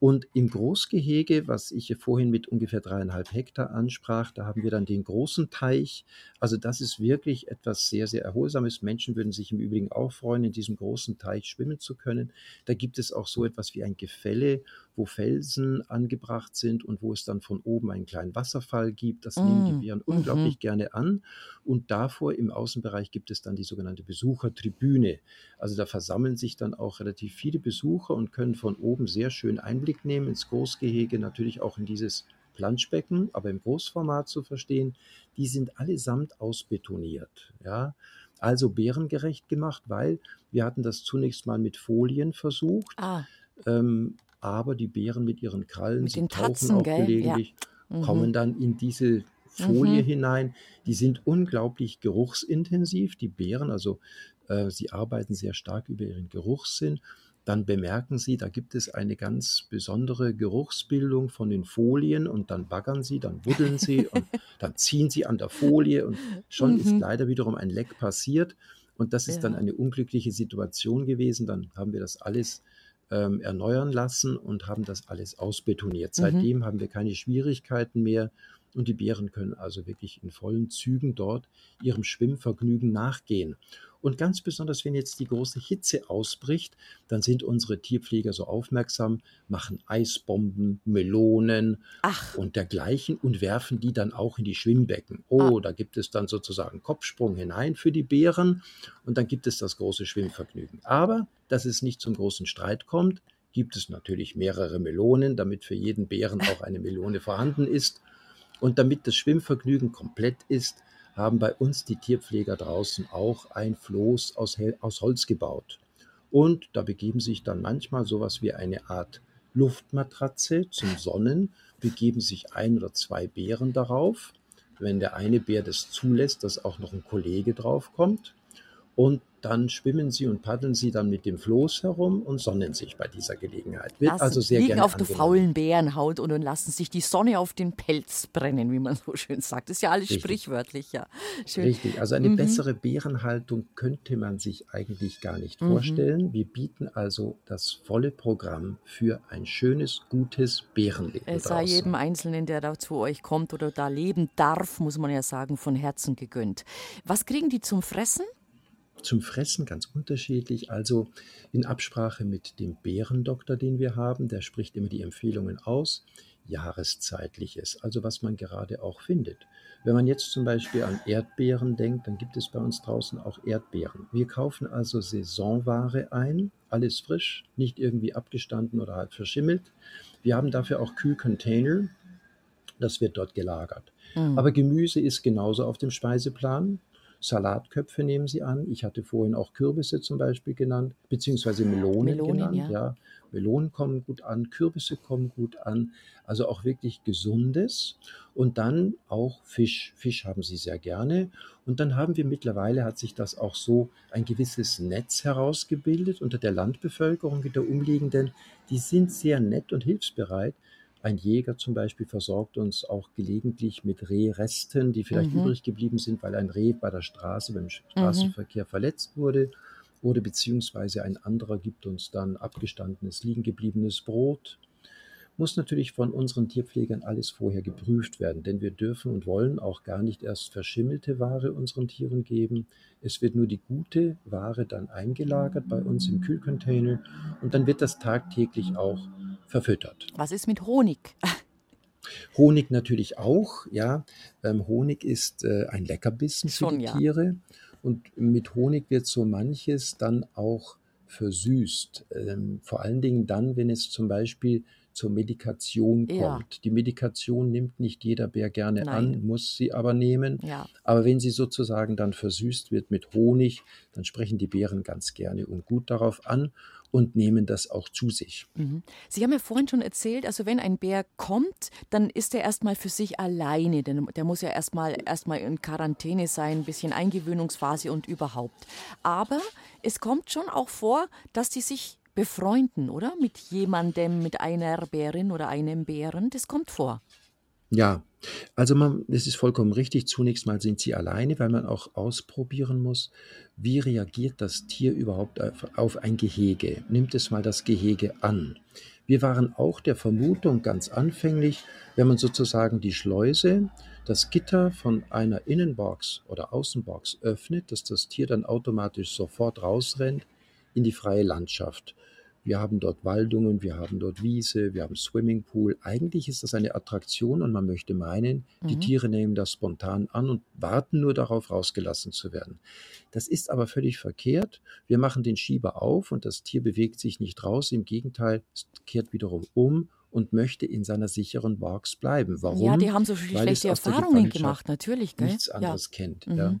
Und im Großgehege, was ich hier vorhin mit ungefähr dreieinhalb Hektar ansprach, da haben wir dann den großen Teich. Also das ist wirklich etwas sehr, sehr Erholsames. Menschen würden sich im Übrigen auch freuen, in diesem großen Teich schwimmen zu können. Da gibt es auch so etwas wie ein Gefälle, wo Felsen angebracht sind und wo es dann von oben einen kleinen Wasserfall gibt. Das nehmen Mm, die Bären mhm. unglaublich gerne an. Und davor im Außenbereich gibt es dann die sogenannte Besuchertribüne. Also da versammeln sich dann auch relativ viele Besucher und können von oben sehr schön Einblick nehmen ins Großgehege, natürlich auch in dieses Planschbecken, aber im Großformat zu verstehen. Die sind allesamt ausbetoniert. Ja, also bärengerecht gemacht, weil wir hatten das zunächst mal mit Folien versucht, Ah, ähm, aber die Bären mit ihren Krallen, Mit sie tauchen Tatzen, auch gell? Ja. gelegentlich, mhm. kommen dann in diese Folie Mhm. hinein. Die sind unglaublich geruchsintensiv, die Beeren, also äh, sie arbeiten sehr stark über ihren Geruchssinn. Dann bemerken sie, da gibt es eine ganz besondere Geruchsbildung von den Folien und dann baggern sie, dann buddeln sie und dann ziehen sie an der Folie und schon ist Mhm. leider wiederum ein Leck passiert. Und das ist dann Ja. eine unglückliche Situation gewesen. Dann haben wir das alles ähm, erneuern lassen und haben das alles ausbetoniert. Mhm. Seitdem haben wir keine Schwierigkeiten mehr und die Bären können also wirklich in vollen Zügen dort ihrem Schwimmvergnügen nachgehen. Und ganz besonders, wenn jetzt die große Hitze ausbricht, dann sind unsere Tierpfleger so aufmerksam, machen Eisbomben, Melonen Ach, und dergleichen und werfen die dann auch in die Schwimmbecken. Oh, da gibt es dann sozusagen Kopfsprung hinein für die Bären und dann gibt es das große Schwimmvergnügen. Aber, dass es nicht zum großen Streit kommt, gibt es natürlich mehrere Melonen, damit für jeden Bären auch eine Melone vorhanden ist. Und damit das Schwimmvergnügen komplett ist, haben bei uns die Tierpfleger draußen auch ein Floß aus, aus Holz gebaut. Und da begeben sich dann manchmal sowas wie eine Art Luftmatratze zum Sonnen, begeben sich ein oder zwei Bären darauf. Wenn der eine Bär das zulässt, dass auch noch ein Kollege draufkommt. und dann schwimmen sie und paddeln sie dann mit dem Floß herum und sonnen sich bei dieser Gelegenheit. Wird lassen, also sehr liegen gerne auf der angenommen. faulen Bärenhaut und, und lassen sich die Sonne auf den Pelz brennen, wie man so schön sagt. Das ist ja alles Richtig. sprichwörtlich, ja. Schön. Richtig, also eine Mhm. bessere Bärenhaltung könnte man sich eigentlich gar nicht Mhm. vorstellen. Wir bieten also das volle Programm für ein schönes, gutes Bärenleben Es sei draußen. jedem Einzelnen, der da zu euch kommt oder da leben darf, muss man ja sagen, von Herzen gegönnt. Was kriegen die zum Fressen? Zum Fressen ganz unterschiedlich, also in Absprache mit dem Bärendoktor, den wir haben, der spricht immer die Empfehlungen aus, jahreszeitliches, also was man gerade auch findet. Wenn man jetzt zum Beispiel an Erdbeeren denkt, dann gibt es bei uns draußen auch Erdbeeren. Wir kaufen also Saisonware ein, alles frisch, nicht irgendwie abgestanden oder halb verschimmelt. Wir haben dafür auch Kühlcontainer, das wird dort gelagert. Hm. Aber Gemüse ist genauso auf dem Speiseplan. Salatköpfe nehmen Sie an. Ich hatte vorhin auch Kürbisse zum Beispiel genannt, beziehungsweise Melonen, Melonen, genannt. ja. Ja. Melonen kommen gut an, Kürbisse kommen gut an. Also auch wirklich Gesundes. Und dann auch Fisch. Fisch haben Sie sehr gerne. Und dann haben wir mittlerweile, hat sich das auch so ein gewisses Netz herausgebildet unter der Landbevölkerung, der umliegenden. Die sind sehr nett und hilfsbereit. Ein Jäger zum Beispiel versorgt uns auch gelegentlich mit Rehresten, die vielleicht Mhm. übrig geblieben sind, weil ein Reh bei der Straße, beim Straßenverkehr verletzt wurde. Oder beziehungsweise ein anderer gibt uns dann abgestandenes, liegen gebliebenes Brot. Muss natürlich von unseren Tierpflegern alles vorher geprüft werden, denn wir dürfen und wollen auch gar nicht erst verschimmelte Ware unseren Tieren geben. Es wird nur die gute Ware dann eingelagert bei uns im Kühlcontainer und dann wird das tagtäglich auch verfüttert. Was ist mit Honig? Honig natürlich auch, ja. Ähm, Honig ist äh, ein Leckerbissen für Schon, die ja. Tiere und mit Honig wird so manches dann auch versüßt. Ähm, vor allen Dingen dann, wenn es zum Beispiel zur Medikation Ja. kommt. Die Medikation nimmt nicht jeder Bär gerne Nein. an, muss sie aber nehmen. Ja. Aber wenn sie sozusagen dann versüßt wird mit Honig, dann sprechen die Bären ganz gerne und gut darauf an und nehmen das auch zu sich. Mhm. Sie haben ja vorhin schon erzählt, also wenn ein Bär kommt, dann ist er erstmal für sich alleine. Denn der muss ja erstmal erstmal in Quarantäne sein, ein bisschen Eingewöhnungsphase und überhaupt. Aber es kommt schon auch vor, dass die sich befreunden, oder? Mit jemandem, mit einer Bärin oder einem Bären. Das kommt vor. Ja, also man, es ist vollkommen richtig. Zunächst mal sind sie alleine, weil man auch ausprobieren muss, wie reagiert das Tier überhaupt auf, ein Gehege. Nimmt es mal das Gehege an. Wir waren auch der Vermutung ganz anfänglich, wenn man sozusagen die Schleuse, das Gitter von einer Innenbox oder Außenbox öffnet, dass das Tier dann automatisch sofort rausrennt in die freie Landschaft. Wir haben dort Waldungen, wir haben dort Wiese, wir haben Swimmingpool. Eigentlich ist das eine Attraktion und man möchte meinen, die Mhm. Tiere nehmen das spontan an und warten nur darauf, rausgelassen zu werden. Das ist aber völlig verkehrt. Wir machen den Schieber auf und das Tier bewegt sich nicht raus. Im Gegenteil, es kehrt wiederum um und möchte in seiner sicheren Box bleiben. Warum? Ja, die haben so Weil es schlechte Erfahrungen gemacht, natürlich, gell? nichts ja. anderes kennt. Mhm. Ja.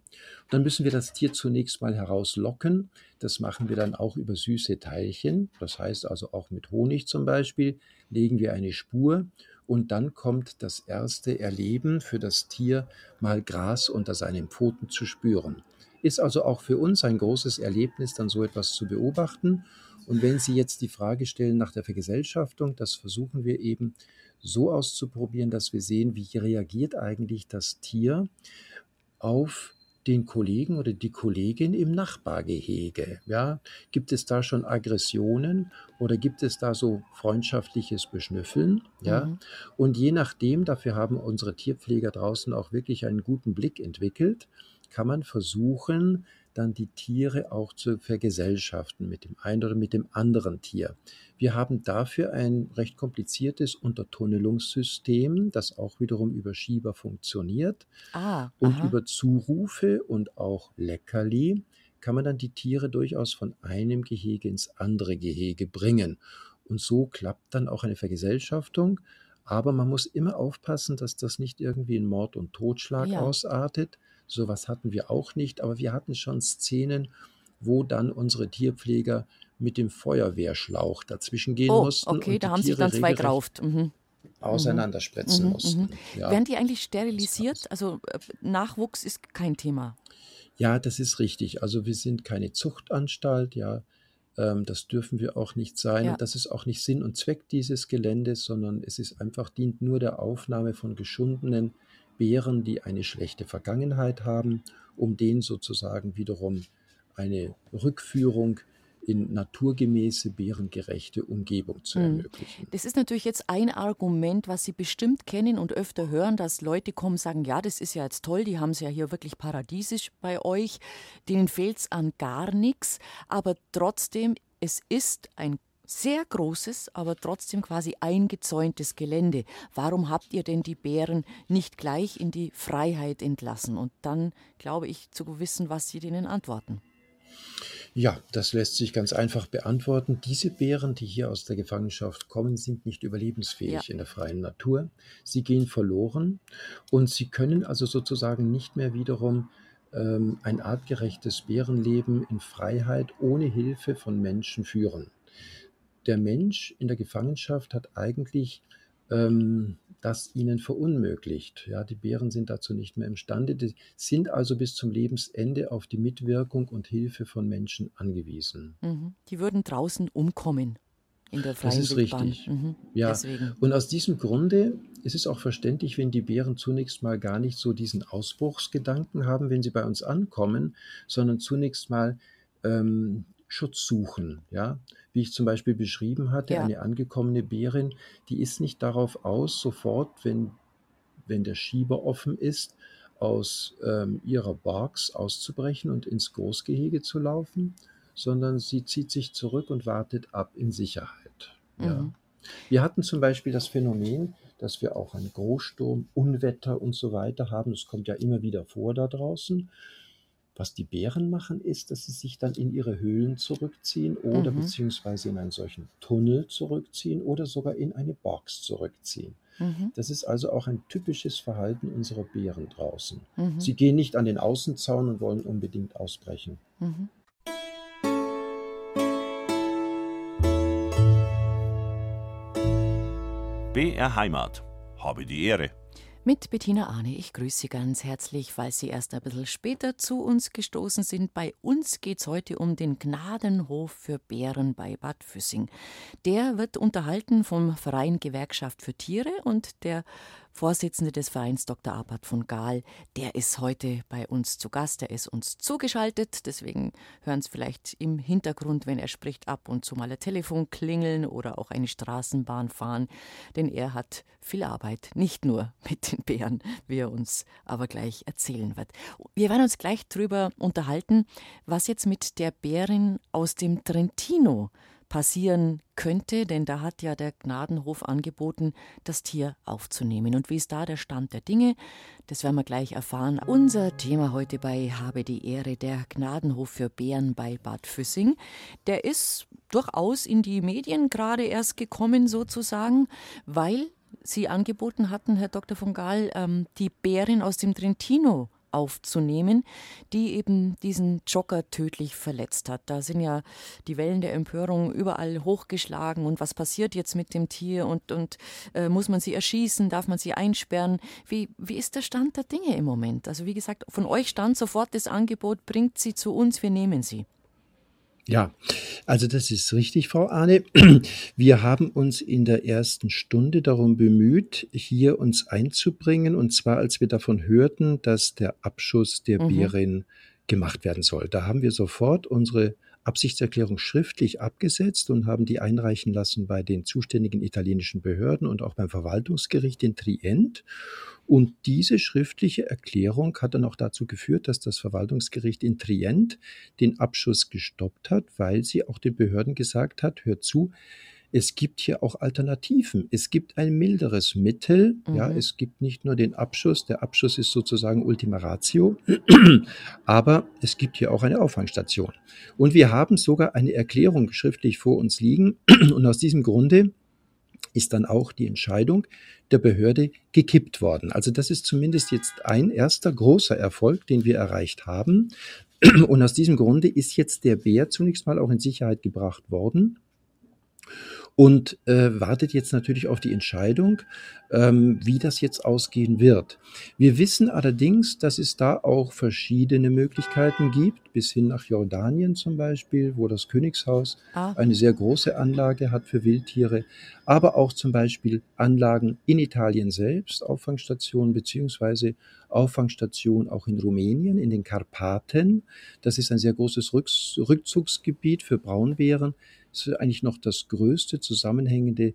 Dann müssen wir das Tier zunächst mal herauslocken. Das machen wir dann auch über süße Teilchen. Das heißt also auch mit Honig zum Beispiel legen wir eine Spur und dann kommt das erste Erleben für das Tier, mal Gras unter seinen Pfoten zu spüren. Ist also auch für uns ein großes Erlebnis, dann so etwas zu beobachten. Und wenn Sie jetzt die Frage stellen nach der Vergesellschaftung, das versuchen wir eben so auszuprobieren, dass wir sehen, wie reagiert eigentlich das Tier auf den Kollegen oder die Kollegin im Nachbargehege. Ja, gibt es da schon Aggressionen oder gibt es da so freundschaftliches Beschnüffeln? Ja, Mhm. und je nachdem, dafür haben unsere Tierpfleger draußen auch wirklich einen guten Blick entwickelt, kann man versuchen, dann die Tiere auch zu vergesellschaften mit dem einen oder mit dem anderen Tier. Wir haben dafür ein recht kompliziertes Untertunnelungssystem, das auch wiederum über Schieber funktioniert. Ah, Und aha. über Zurufe und auch Leckerli kann man dann die Tiere durchaus von einem Gehege ins andere Gehege bringen. Und so klappt dann auch eine Vergesellschaftung. Aber man muss immer aufpassen, dass das nicht irgendwie in Mord und Totschlag Ja. ausartet. Sowas hatten wir auch nicht, aber wir hatten schon Szenen, wo dann unsere Tierpfleger mit dem Feuerwehrschlauch dazwischen gehen Oh, mussten okay, und da haben sich Tiere dann zwei gerauft. Mhm. auseinanderspritzen Mhm, mussten. mhm. Ja. Werden die eigentlich sterilisiert? Also äh, Nachwuchs ist kein Thema. Ja, das ist richtig. Also wir sind keine Zuchtanstalt, ja. Ähm, das dürfen wir auch nicht sein. Ja. Das ist auch nicht Sinn und Zweck dieses Geländes, sondern es ist einfach, dient nur der Aufnahme von geschundenen Bären, die eine schlechte Vergangenheit haben, um denen sozusagen wiederum eine Rückführung in naturgemäße, bärengerechte Umgebung zu Hm. ermöglichen. Das ist natürlich jetzt ein Argument, was Sie bestimmt kennen und öfter hören, dass Leute kommen und sagen, ja, das ist ja jetzt toll, die haben es ja hier wirklich paradiesisch bei euch, denen fehlt es an gar nichts, aber trotzdem, es ist ein sehr großes, aber trotzdem quasi eingezäuntes Gelände. Warum habt ihr denn die Bären nicht gleich in die Freiheit entlassen? Und dann glaube ich zu wissen, was sie denen antworten. Ja, das lässt sich ganz einfach beantworten. Diese Bären, die hier aus der Gefangenschaft kommen, sind nicht überlebensfähig Ja. in der freien Natur. Sie gehen verloren und sie können also sozusagen nicht mehr wiederum ähm, ein artgerechtes Bärenleben in Freiheit ohne Hilfe von Menschen führen. Der Mensch in der Gefangenschaft hat eigentlich ähm, das ihnen verunmöglicht. Ja, die Bären sind dazu nicht mehr imstande, die sind also bis zum Lebensende auf die Mitwirkung und Hilfe von Menschen angewiesen. Mhm. Die würden draußen umkommen in der freien ist Wildbahn. richtig. Mhm. Ja, Deswegen. und aus diesem Grunde ist es auch verständlich, wenn die Bären zunächst mal gar nicht so diesen Ausbruchsgedanken haben, wenn sie bei uns ankommen, sondern zunächst mal ähm, Schutz suchen. Ja? Wie ich zum Beispiel beschrieben hatte, Ja. eine angekommene Bärin, die ist nicht darauf aus, sofort, wenn, wenn der Schieber offen ist, aus ähm, ihrer Box auszubrechen und ins Großgehege zu laufen, sondern sie zieht sich zurück und wartet ab in Sicherheit. Ja. Mhm. Wir hatten zum Beispiel das Phänomen, dass wir auch einen Großsturm, Unwetter und so weiter haben. Das kommt ja immer wieder vor da draußen. Was die Bären machen, ist, dass sie sich dann in ihre Höhlen zurückziehen oder Mhm. beziehungsweise in einen solchen Tunnel zurückziehen oder sogar in eine Box zurückziehen. Mhm. Das ist also auch ein typisches Verhalten unserer Bären draußen. Mhm. Sie gehen nicht an den Außenzaun und wollen unbedingt ausbrechen. Mhm. BR Heimat. Habe die Ehre. Mit Bettina Arne, ich grüße Sie ganz herzlich, weil Sie erst ein bisschen später zu uns gestoßen sind. Bei uns geht es heute um den Gnadenhof für Bären bei Bad Füssing. Der wird unterhalten vom Verein Gewerkschaft für Tiere und der Vorsitzende des Vereins Dr. Abad von Gahl, der ist heute bei uns zu Gast, der ist uns zugeschaltet, deswegen hören Sie vielleicht im Hintergrund, wenn er spricht, ab und zu mal ein Telefon klingeln oder auch eine Straßenbahn fahren, denn er hat viel Arbeit, nicht nur mit den Bären, wie er uns aber gleich erzählen wird. Wir werden uns gleich drüber unterhalten, was jetzt mit der Bärin aus dem Trentino passieren könnte, denn da hat ja der Gnadenhof angeboten, das Tier aufzunehmen. Und wie ist da der Stand der Dinge? Das werden wir gleich erfahren. Unser Thema heute bei Habe die Ehre, der Gnadenhof für Bären bei Bad Füssing. Der ist durchaus in die Medien gerade erst gekommen, sozusagen, weil Sie angeboten hatten, Herr Dr. von Gaal, ähm, die Bärin aus dem Trentino aufzunehmen, die eben diesen Jogger tödlich verletzt hat. Da sind ja die Wellen der Empörung überall hochgeschlagen und was passiert jetzt mit dem Tier und, und äh, muss man sie erschießen, darf man sie einsperren? Wie, wie ist der Stand der Dinge im Moment? Also wie gesagt, von euch stand sofort das Angebot, bringt sie zu uns, wir nehmen sie. Ja, also das ist richtig, Frau Arne. Wir haben uns in der ersten Stunde darum bemüht, hier uns einzubringen, und zwar als wir davon hörten, dass der Abschuss der Mhm. Bärin gemacht werden soll. Da haben wir sofort unsere Absichtserklärung schriftlich abgesetzt und haben die einreichen lassen bei den zuständigen italienischen Behörden und auch beim Verwaltungsgericht in Trient. Und diese schriftliche Erklärung hat dann auch dazu geführt, dass das Verwaltungsgericht in Trient den Abschuss gestoppt hat, weil sie auch den Behörden gesagt hat, hört zu, es gibt hier auch Alternativen. Es gibt ein milderes Mittel. Ja, Mhm. es gibt nicht nur den Abschuss. Der Abschuss ist sozusagen Ultima Ratio. Aber es gibt hier auch eine Auffangstation. Und wir haben sogar eine Erklärung schriftlich vor uns liegen. Und aus diesem Grunde ist dann auch die Entscheidung der Behörde gekippt worden. Also das ist zumindest jetzt ein erster großer Erfolg, den wir erreicht haben. Und aus diesem Grunde ist jetzt der Bär zunächst mal auch in Sicherheit gebracht worden. Und äh, wartet jetzt natürlich auf die Entscheidung, ähm, wie das jetzt ausgehen wird. Wir wissen allerdings, dass es da auch verschiedene Möglichkeiten gibt, bis hin nach Jordanien zum Beispiel, wo das Königshaus ah. eine sehr große Anlage hat für Wildtiere, aber auch zum Beispiel Anlagen in Italien selbst, Auffangstationen beziehungsweise Auffangstationen auch in Rumänien, in den Karpaten. Das ist ein sehr großes Rückzugsgebiet für Braunbären eigentlich noch das größte zusammenhängende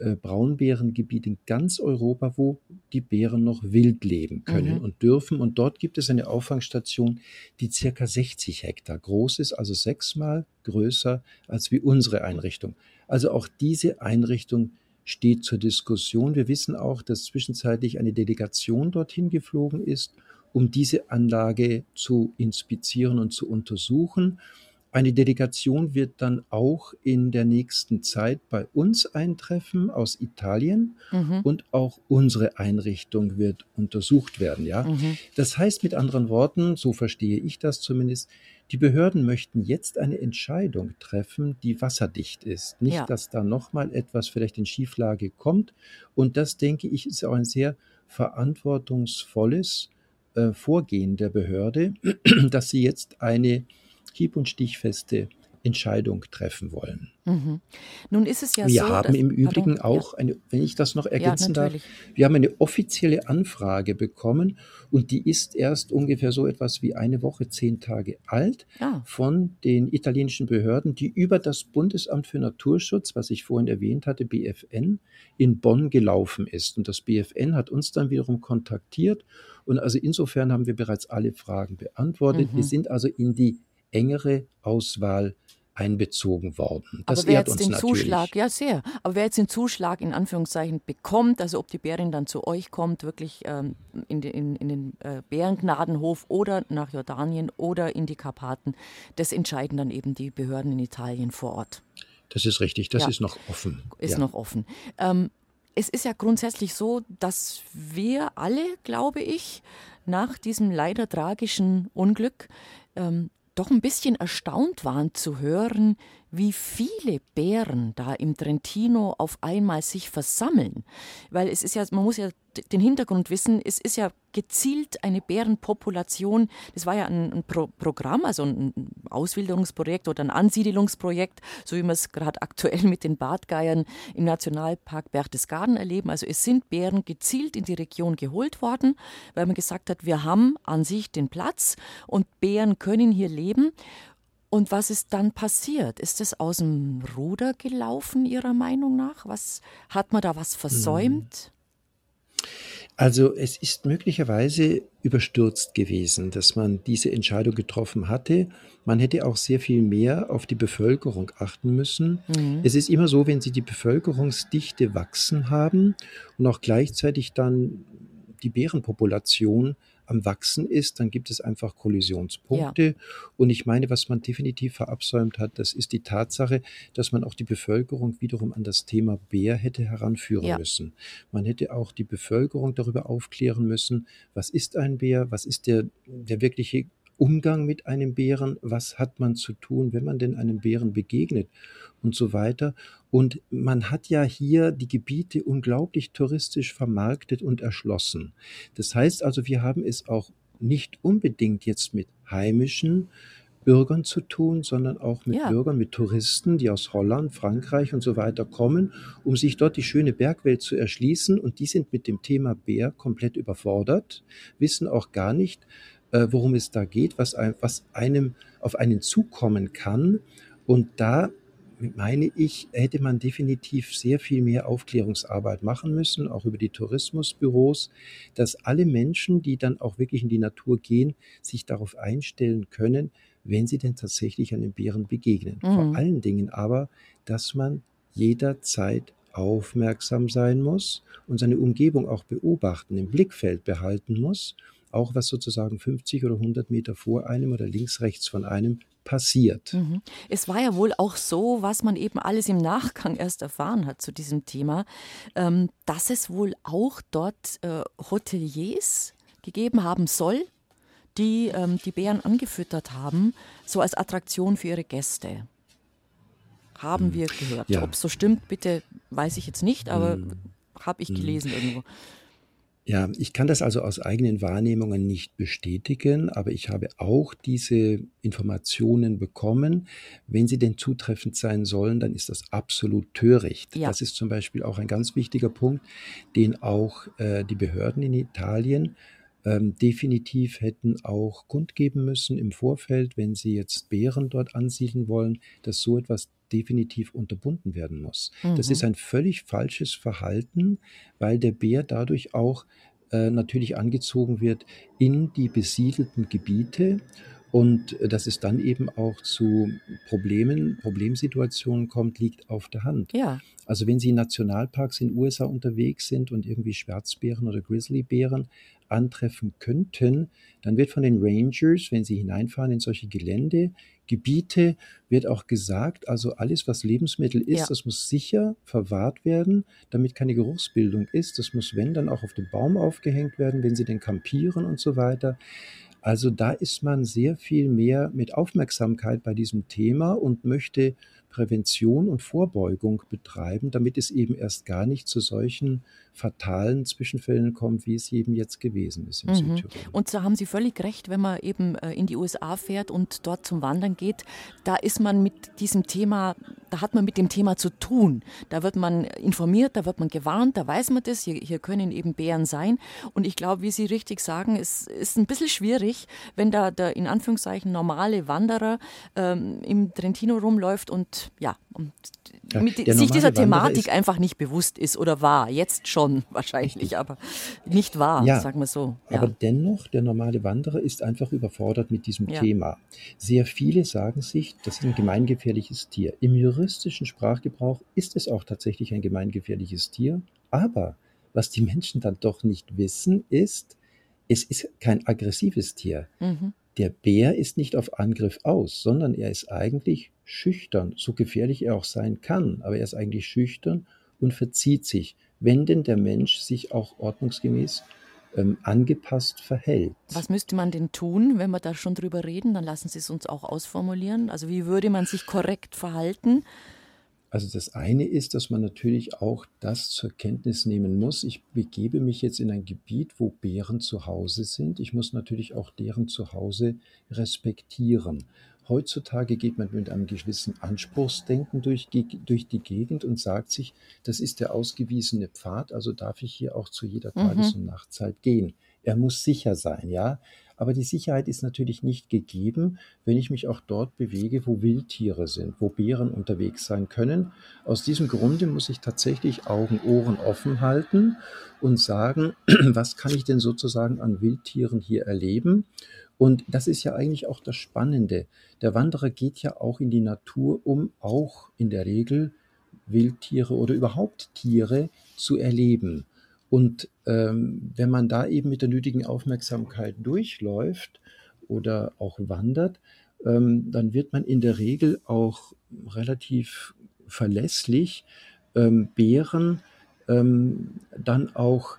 äh, Braunbärengebiet in ganz Europa, wo die Bären noch wild leben können mhm. und dürfen. Und dort gibt es eine Auffangstation, die circa 60 Hektar groß ist, also sechsmal größer als wie unsere Einrichtung. Also auch diese Einrichtung steht zur Diskussion. Wir wissen auch, dass zwischenzeitlich eine Delegation dorthin geflogen ist, um diese Anlage zu inspizieren und zu untersuchen. Eine Delegation wird dann auch in der nächsten Zeit bei uns eintreffen aus Italien mhm. und auch unsere Einrichtung wird untersucht werden. Ja? Mhm. Das heißt mit anderen Worten, so verstehe ich das zumindest, die Behörden möchten jetzt eine Entscheidung treffen, die wasserdicht ist. Nicht, ja. dass da nochmal etwas vielleicht in Schieflage kommt. Und das, denke ich, ist auch ein sehr verantwortungsvolles äh, Vorgehen der Behörde, dass sie jetzt eine hieb- und stichfeste Entscheidung treffen wollen. Mhm. Nun ist es ja wir so. Wir haben im Übrigen pardon, auch eine, wenn ich das noch ergänzen ja, darf, wir haben eine offizielle Anfrage bekommen und die ist erst ungefähr so etwas wie eine Woche, zehn Tage alt ah. von den italienischen Behörden, die über das Bundesamt für Naturschutz, was ich vorhin erwähnt hatte, BFN, in Bonn gelaufen ist. Und das BFN hat uns dann wiederum kontaktiert und also insofern haben wir bereits alle Fragen beantwortet. Mhm. Wir sind also in die engere Auswahl einbezogen worden. Das Aber wer jetzt den natürlich. Zuschlag, ja sehr, aber wer jetzt den Zuschlag in Anführungszeichen bekommt, also ob die Bärin dann zu euch kommt, wirklich ähm, in, den, in, in den äh, Bärengnadenhof oder nach Jordanien oder in die Karpaten, das entscheiden dann eben die Behörden in Italien vor Ort. Das ist richtig, das ja. ist noch offen. Ist ja. noch offen. Ähm, es ist ja grundsätzlich so, dass wir alle, glaube ich, nach diesem leider tragischen Unglück ähm, doch ein bisschen erstaunt waren zu hören, wie viele Bären da im Trentino auf einmal sich versammeln. Weil es ist ja, man muss ja den Hintergrund wissen, es ist ja gezielt eine Bärenpopulation, das war ja ein, ein Pro Programm, also ein Auswilderungsprojekt oder ein Ansiedelungsprojekt, so wie wir es gerade aktuell mit den Bartgeiern im Nationalpark Berchtesgaden erleben. Also es sind Bären gezielt in die Region geholt worden, weil man gesagt hat, wir haben an sich den Platz und Bären können hier leben. Und was ist dann passiert? Ist es aus dem Ruder gelaufen, Ihrer Meinung nach? Was hat man da was versäumt? Also es ist möglicherweise überstürzt gewesen, dass man diese Entscheidung getroffen hatte. Man hätte auch sehr viel mehr auf die Bevölkerung achten müssen. Mhm. Es ist immer so, wenn Sie die Bevölkerungsdichte wachsen haben und auch gleichzeitig dann die Bärenpopulation am Wachsen ist, dann gibt es einfach Kollisionspunkte. Ja. Und ich meine, was man definitiv verabsäumt hat, das ist die Tatsache, dass man auch die Bevölkerung wiederum an das Thema Bär hätte heranführen ja. müssen. Man hätte auch die Bevölkerung darüber aufklären müssen, was ist ein Bär, was ist der, der wirkliche Umgang mit einem Bären, was hat man zu tun, wenn man denn einem Bären begegnet und so weiter. Und man hat ja hier die Gebiete unglaublich touristisch vermarktet und erschlossen. Das heißt also, wir haben es auch nicht unbedingt jetzt mit heimischen Bürgern zu tun, sondern auch mit ja. Bürgern, mit Touristen, die aus Holland, Frankreich und so weiter kommen, um sich dort die schöne Bergwelt zu erschließen. Und die sind mit dem Thema Bär komplett überfordert, wissen auch gar nicht, äh, worum es da geht, was, ein, was einem auf einen zukommen kann. Und da meine ich, hätte man definitiv sehr viel mehr Aufklärungsarbeit machen müssen, auch über die Tourismusbüros, dass alle Menschen, die dann auch wirklich in die Natur gehen, sich darauf einstellen können, wenn sie denn tatsächlich einem Bären begegnen. Mhm. Vor allen Dingen aber, dass man jederzeit aufmerksam sein muss und seine Umgebung auch beobachten, im Blickfeld behalten muss auch was sozusagen 50 oder 100 Meter vor einem oder links, rechts von einem passiert. Mhm. Es war ja wohl auch so, was man eben alles im Nachgang erst erfahren hat zu diesem Thema, ähm, dass es wohl auch dort äh, Hoteliers gegeben haben soll, die ähm, die Bären angefüttert haben, so als Attraktion für ihre Gäste. haben mhm. wir gehört. Ja. Ob es so stimmt, bitte weiß ich jetzt nicht, aber mhm. habe ich mhm. gelesen irgendwo. Ja, ich kann das also aus eigenen Wahrnehmungen nicht bestätigen, aber ich habe auch diese Informationen bekommen. Wenn sie denn zutreffend sein sollen, dann ist das absolut töricht. Ja. Das ist zum Beispiel auch ein ganz wichtiger Punkt, den auch äh, die Behörden in Italien ähm, definitiv hätten auch kundgeben müssen im Vorfeld, wenn sie jetzt Bären dort ansiedeln wollen, dass so etwas definitiv unterbunden werden muss. Mhm. Das ist ein völlig falsches Verhalten, weil der Bär dadurch auch äh, natürlich angezogen wird in die besiedelten Gebiete und äh, dass es dann eben auch zu Problemen, Problemsituationen kommt, liegt auf der Hand. Ja. Also wenn Sie in Nationalparks in den USA unterwegs sind und irgendwie Schwarzbären oder Grizzlybären antreffen könnten, dann wird von den Rangers, wenn sie hineinfahren in solche Gelände, Gebiete, wird auch gesagt, also alles, was Lebensmittel ist, ja. das muss sicher verwahrt werden, damit keine Geruchsbildung ist. Das muss, wenn, dann auch auf dem Baum aufgehängt werden, wenn sie denn kampieren und so weiter. Also da ist man sehr viel mehr mit Aufmerksamkeit bei diesem Thema und möchte Prävention und Vorbeugung betreiben, damit es eben erst gar nicht zu solchen fatalen Zwischenfällen kommt, wie es eben jetzt gewesen ist im mhm. Südtirol. Und da haben Sie völlig recht, wenn man eben äh, in die USA fährt und dort zum Wandern geht, da ist man mit diesem Thema, da hat man mit dem Thema zu tun. Da wird man informiert, da wird man gewarnt, da weiß man das, hier, hier können eben Bären sein. Und ich glaube, wie Sie richtig sagen, es ist ein bisschen schwierig, wenn da der in Anführungszeichen normale Wanderer ähm, im Trentino rumläuft und ja, und ja, mit, sich dieser Thematik einfach nicht bewusst ist oder war. Jetzt schon wahrscheinlich, aber nicht wahr, ja, sagen wir so. Ja. Aber dennoch, der normale Wanderer ist einfach überfordert mit diesem Thema. Sehr viele sagen sich, das ist ein gemeingefährliches Tier. Im juristischen Sprachgebrauch ist es auch tatsächlich ein gemeingefährliches Tier. Aber was die Menschen dann doch nicht wissen, ist, es ist kein aggressives Tier. Mhm. Der Bär ist nicht auf Angriff aus, sondern er ist eigentlich schüchtern, so gefährlich er auch sein kann, aber er ist eigentlich schüchtern und verzieht sich, wenn denn der Mensch sich auch ordnungsgemäß ähm, angepasst verhält. Was müsste man denn tun, wenn wir da schon drüber reden? Dann lassen Sie es uns auch ausformulieren. Also wie würde man sich korrekt verhalten? Also das eine ist, dass man natürlich auch das zur Kenntnis nehmen muss. Ich begebe mich jetzt in ein Gebiet, wo Bären zu Hause sind. Ich muss natürlich auch deren Zuhause respektieren. Heutzutage geht man mit einem gewissen Anspruchsdenken durch, durch die Gegend und sagt sich, das ist der ausgewiesene Pfad, also darf ich hier auch zu jeder Tages- mhm. und Nachtzeit gehen. Er muss sicher sein, ja. Aber die Sicherheit ist natürlich nicht gegeben, wenn ich mich auch dort bewege, wo Wildtiere sind, wo Bären unterwegs sein können. Aus diesem Grunde muss ich tatsächlich Augen, Ohren offen halten und sagen, was kann ich denn sozusagen an Wildtieren hier erleben? Und das ist ja eigentlich auch das Spannende. Der Wanderer geht ja auch in die Natur, um auch in der Regel Wildtiere oder überhaupt Tiere zu erleben. Und ähm, wenn man da eben mit der nötigen Aufmerksamkeit durchläuft oder auch wandert, ähm, dann wird man in der Regel auch relativ verlässlich ähm, Bären ähm, dann auch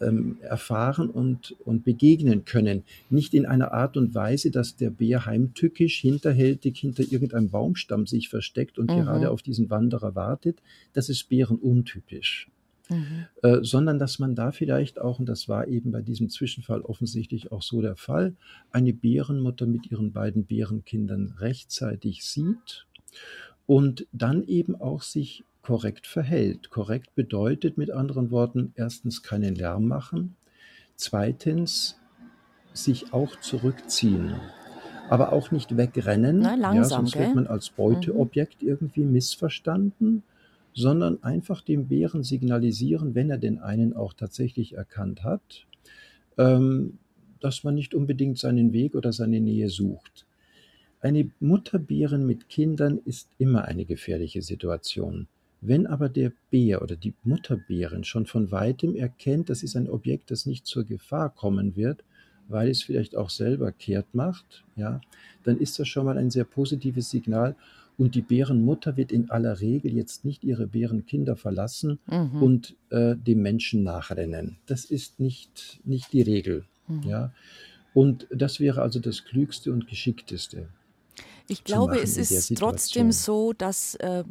ähm, erfahren und, und begegnen können. Nicht in einer Art und Weise, dass der Bär heimtückisch, hinterhältig hinter irgendeinem Baumstamm sich versteckt und mhm. gerade auf diesen Wanderer wartet. Das ist Bären untypisch. Mhm. Äh, sondern dass man da vielleicht auch, und das war eben bei diesem Zwischenfall offensichtlich auch so der Fall, eine Bärenmutter mit ihren beiden Bärenkindern rechtzeitig sieht und dann eben auch sich korrekt verhält. Korrekt bedeutet mit anderen Worten erstens keinen Lärm machen, zweitens sich auch zurückziehen, aber auch nicht wegrennen, Na, langsam, ja, sonst gell? wird man als Beuteobjekt mhm. irgendwie missverstanden, sondern einfach dem Bären signalisieren, wenn er den einen auch tatsächlich erkannt hat, ähm, dass man nicht unbedingt seinen Weg oder seine Nähe sucht. Eine Mutterbären mit Kindern ist immer eine gefährliche Situation. Wenn aber der Bär oder die Mutterbären schon von weitem erkennt, das ist ein Objekt, das nicht zur Gefahr kommen wird, weil es vielleicht auch selber kehrt macht, ja, dann ist das schon mal ein sehr positives Signal. Und die Bärenmutter wird in aller Regel jetzt nicht ihre Bärenkinder verlassen mhm. und äh, dem Menschen nachrennen. Das ist nicht, nicht die Regel. Mhm. Ja. Und das wäre also das Klügste und Geschickteste. Ich glaube, es ist trotzdem so, dass äh,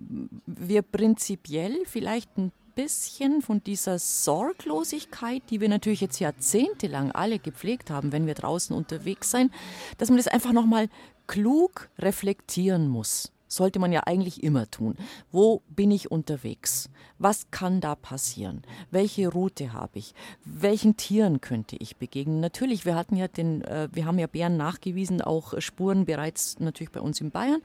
wir prinzipiell vielleicht ein bisschen von dieser Sorglosigkeit, die wir natürlich jetzt jahrzehntelang alle gepflegt haben, wenn wir draußen unterwegs sein, dass man das einfach nochmal klug reflektieren muss sollte man ja eigentlich immer tun. Wo bin ich unterwegs? Was kann da passieren? Welche Route habe ich? Welchen Tieren könnte ich begegnen? Natürlich, wir hatten ja den, äh, wir haben ja Bären nachgewiesen, auch Spuren bereits natürlich bei uns in Bayern,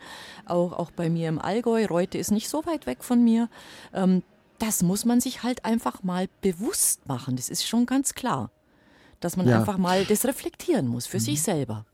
auch, auch bei mir im Allgäu. Reute ist nicht so weit weg von mir. Ähm, das muss man sich halt einfach mal bewusst machen. Das ist schon ganz klar, dass man ja. einfach mal das reflektieren muss für mhm. sich selber.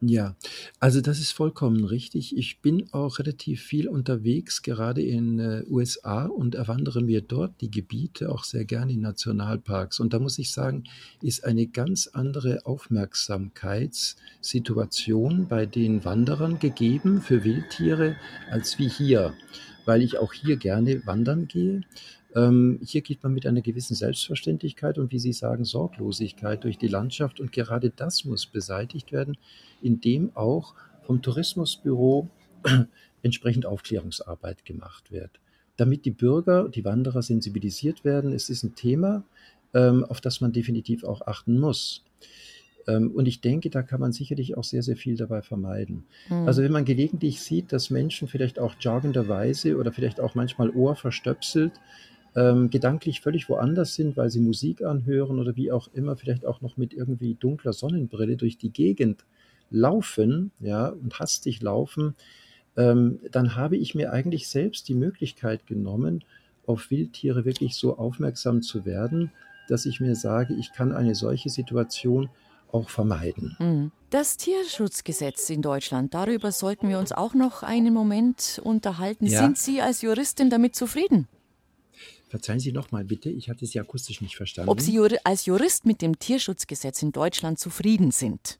Ja, also das ist vollkommen richtig. Ich bin auch relativ viel unterwegs, gerade in äh, USA und erwandere mir dort die Gebiete auch sehr gerne in Nationalparks. Und da muss ich sagen, ist eine ganz andere Aufmerksamkeitssituation bei den Wanderern gegeben für Wildtiere als wie hier, weil ich auch hier gerne wandern gehe. Ähm, hier geht man mit einer gewissen Selbstverständlichkeit und wie Sie sagen, Sorglosigkeit durch die Landschaft. Und gerade das muss beseitigt werden, indem auch vom Tourismusbüro entsprechend Aufklärungsarbeit gemacht wird. Damit die Bürger, die Wanderer sensibilisiert werden, es ist ein Thema, ähm, auf das man definitiv auch achten muss. Ähm, und ich denke, da kann man sicherlich auch sehr, sehr viel dabei vermeiden. Mhm. Also wenn man gelegentlich sieht, dass Menschen vielleicht auch joggenderweise oder vielleicht auch manchmal ohrverstöpselt ähm, gedanklich völlig woanders sind, weil sie Musik anhören oder wie auch immer, vielleicht auch noch mit irgendwie dunkler Sonnenbrille durch die Gegend laufen, ja, und hastig laufen, ähm, dann habe ich mir eigentlich selbst die Möglichkeit genommen, auf Wildtiere wirklich so aufmerksam zu werden, dass ich mir sage, ich kann eine solche Situation auch vermeiden. Mhm. Das Tierschutzgesetz in Deutschland, darüber sollten wir uns auch noch einen Moment unterhalten. Ja. Sind Sie als Juristin damit zufrieden? Verzeihen Sie nochmal bitte, ich hatte Sie akustisch nicht verstanden. Ob Sie als Jurist mit dem Tierschutzgesetz in Deutschland zufrieden sind?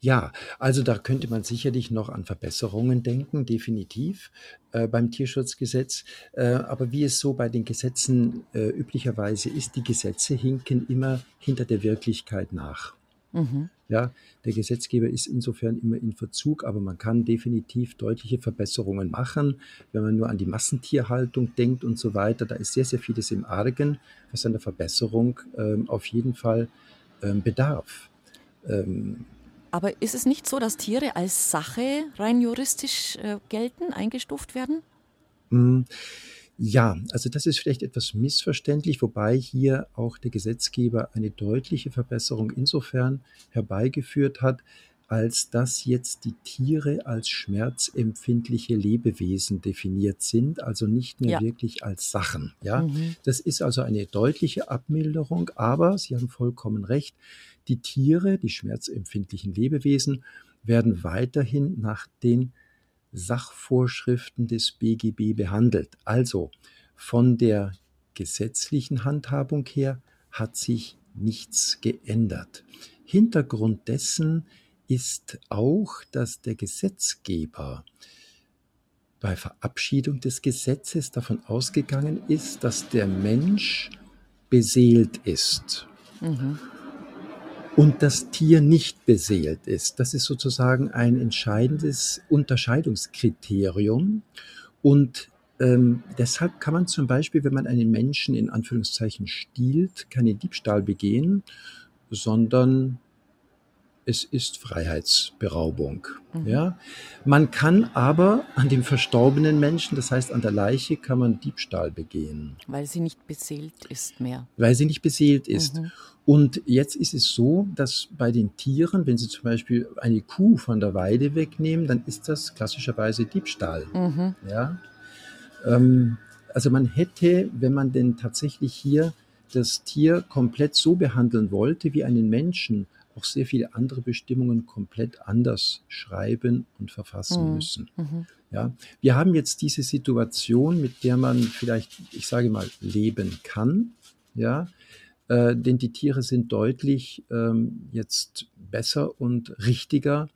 Ja, also da könnte man sicherlich noch an Verbesserungen denken, definitiv äh, beim Tierschutzgesetz. Äh, aber wie es so bei den Gesetzen äh, üblicherweise ist, die Gesetze hinken immer hinter der Wirklichkeit nach. Mhm. Ja, der Gesetzgeber ist insofern immer in Verzug, aber man kann definitiv deutliche Verbesserungen machen. Wenn man nur an die Massentierhaltung denkt und so weiter, da ist sehr, sehr vieles im Argen, was einer Verbesserung ähm, auf jeden Fall ähm, bedarf. Ähm, aber ist es nicht so, dass Tiere als Sache rein juristisch äh, gelten, eingestuft werden? Mm. Ja, also das ist vielleicht etwas missverständlich, wobei hier auch der Gesetzgeber eine deutliche Verbesserung insofern herbeigeführt hat, als dass jetzt die Tiere als schmerzempfindliche Lebewesen definiert sind, also nicht mehr ja. wirklich als Sachen. Ja, mhm. das ist also eine deutliche Abmilderung, aber Sie haben vollkommen recht. Die Tiere, die schmerzempfindlichen Lebewesen, werden weiterhin nach den Sachvorschriften des BGB behandelt. Also von der gesetzlichen Handhabung her hat sich nichts geändert. Hintergrund dessen ist auch, dass der Gesetzgeber bei Verabschiedung des Gesetzes davon ausgegangen ist, dass der Mensch beseelt ist. Mhm und das Tier nicht beseelt ist. Das ist sozusagen ein entscheidendes Unterscheidungskriterium. Und ähm, deshalb kann man zum Beispiel, wenn man einen Menschen in Anführungszeichen stiehlt, keine Diebstahl begehen, sondern es ist Freiheitsberaubung. Mhm. Ja? Man kann aber an dem verstorbenen Menschen, das heißt an der Leiche, kann man Diebstahl begehen. Weil sie nicht beseelt ist mehr. Weil sie nicht beseelt ist. Mhm. Und jetzt ist es so, dass bei den Tieren, wenn Sie zum Beispiel eine Kuh von der Weide wegnehmen, dann ist das klassischerweise Diebstahl. Mhm. Ja? Ähm, also man hätte, wenn man denn tatsächlich hier das Tier komplett so behandeln wollte wie einen Menschen, auch sehr viele andere Bestimmungen komplett anders schreiben und verfassen mhm. müssen. Mhm. Ja, wir haben jetzt diese Situation, mit der man vielleicht, ich sage mal, leben kann. Ja, äh, denn die Tiere sind deutlich ähm, jetzt besser und richtiger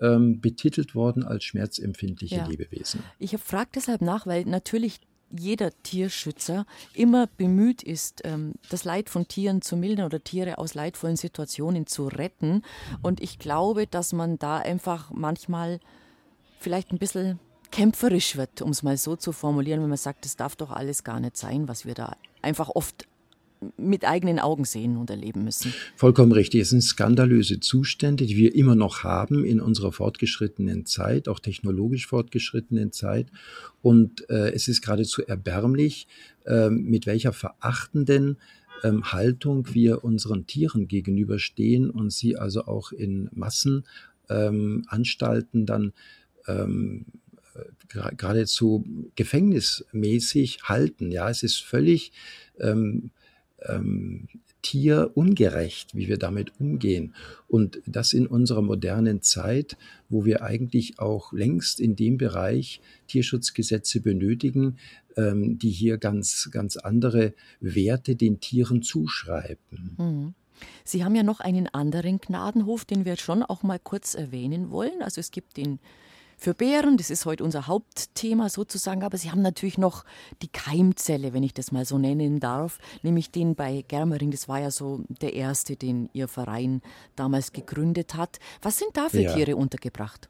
ähm, betitelt worden als schmerzempfindliche ja. Lebewesen. Ich frage deshalb nach, weil natürlich jeder Tierschützer immer bemüht ist, ähm, das Leid von Tieren zu mildern oder Tiere aus leidvollen Situationen zu retten. Und ich glaube, dass man da einfach manchmal vielleicht ein bisschen kämpferisch wird, um es mal so zu formulieren, wenn man sagt, das darf doch alles gar nicht sein, was wir da einfach oft mit eigenen Augen sehen und erleben müssen. Vollkommen richtig. Es sind skandalöse Zustände, die wir immer noch haben in unserer fortgeschrittenen Zeit, auch technologisch fortgeschrittenen Zeit. Und äh, es ist geradezu erbärmlich, äh, mit welcher verachtenden ähm, Haltung wir unseren Tieren gegenüberstehen und sie also auch in Massenanstalten ähm, dann ähm, geradezu gefängnismäßig halten. Ja, es ist völlig ähm, ähm, tierungerecht, wie wir damit umgehen. Und das in unserer modernen Zeit, wo wir eigentlich auch längst in dem Bereich Tierschutzgesetze benötigen, ähm, die hier ganz, ganz andere Werte den Tieren zuschreiben. Mhm. Sie haben ja noch einen anderen Gnadenhof, den wir schon auch mal kurz erwähnen wollen. Also es gibt den für Bären. Das ist heute unser Hauptthema sozusagen. Aber Sie haben natürlich noch die Keimzelle, wenn ich das mal so nennen darf, nämlich den bei Germering. Das war ja so der erste, den Ihr Verein damals gegründet hat. Was sind da für ja. Tiere untergebracht?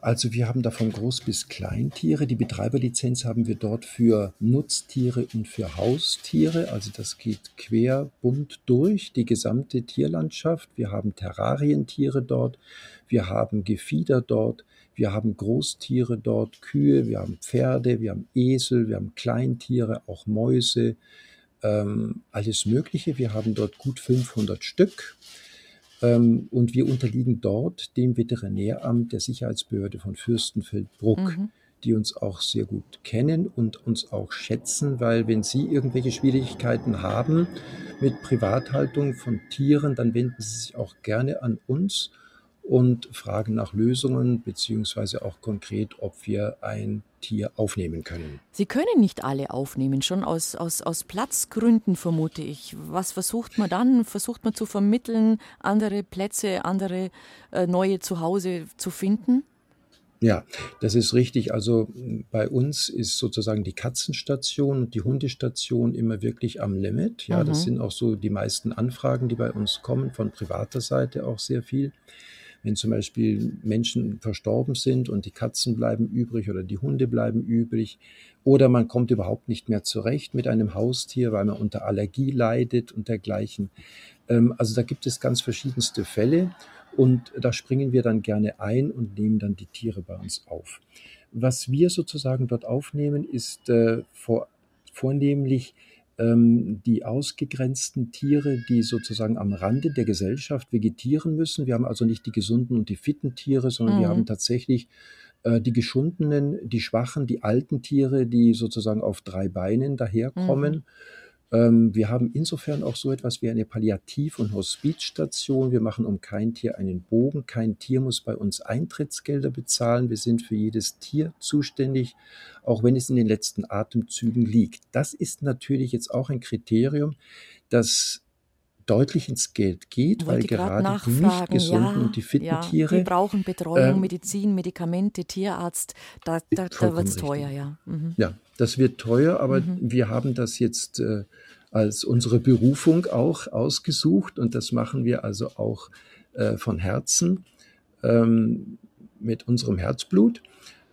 Also wir haben da von Groß- bis Kleintiere. Die Betreiberlizenz haben wir dort für Nutztiere und für Haustiere. Also das geht quer bunt durch die gesamte Tierlandschaft. Wir haben Terrarientiere dort. Wir haben Gefieder dort. Wir haben Großtiere dort, Kühe, wir haben Pferde, wir haben Esel, wir haben Kleintiere, auch Mäuse, ähm, alles Mögliche. Wir haben dort gut 500 Stück. Ähm, und wir unterliegen dort dem Veterinäramt der Sicherheitsbehörde von Fürstenfeldbruck, mhm. die uns auch sehr gut kennen und uns auch schätzen, weil wenn Sie irgendwelche Schwierigkeiten haben mit Privathaltung von Tieren, dann wenden Sie sich auch gerne an uns und fragen nach Lösungen beziehungsweise auch konkret, ob wir ein Tier aufnehmen können. Sie können nicht alle aufnehmen, schon aus, aus, aus Platzgründen vermute ich. Was versucht man dann? Versucht man zu vermitteln, andere Plätze, andere äh, neue Zuhause zu finden? Ja, das ist richtig. Also bei uns ist sozusagen die Katzenstation und die Hundestation immer wirklich am Limit. Ja, mhm. das sind auch so die meisten Anfragen, die bei uns kommen, von privater Seite auch sehr viel wenn zum Beispiel Menschen verstorben sind und die Katzen bleiben übrig oder die Hunde bleiben übrig oder man kommt überhaupt nicht mehr zurecht mit einem Haustier, weil man unter Allergie leidet und dergleichen. Ähm, also da gibt es ganz verschiedenste Fälle und da springen wir dann gerne ein und nehmen dann die Tiere bei uns auf. Was wir sozusagen dort aufnehmen, ist äh, vor, vornehmlich die ausgegrenzten Tiere, die sozusagen am Rande der Gesellschaft vegetieren müssen. Wir haben also nicht die gesunden und die fitten Tiere, sondern mhm. wir haben tatsächlich äh, die geschundenen, die schwachen, die alten Tiere, die sozusagen auf drei Beinen daherkommen. Mhm. Ähm, wir haben insofern auch so etwas wie eine Palliativ- und Hospizstation. Wir machen um kein Tier einen Bogen. Kein Tier muss bei uns Eintrittsgelder bezahlen. Wir sind für jedes Tier zuständig, auch wenn es in den letzten Atemzügen liegt. Das ist natürlich jetzt auch ein Kriterium, das deutlich ins Geld geht, weil gerade die nicht gesunden ja, und die fitten ja, Tiere. Die brauchen Betreuung, ähm, Medizin, Medikamente, Tierarzt. Da, da, da wird es teuer, ja. Mhm. Ja, das wird teuer, aber mhm. wir haben das jetzt äh, als unsere Berufung auch ausgesucht und das machen wir also auch äh, von Herzen ähm, mit unserem Herzblut.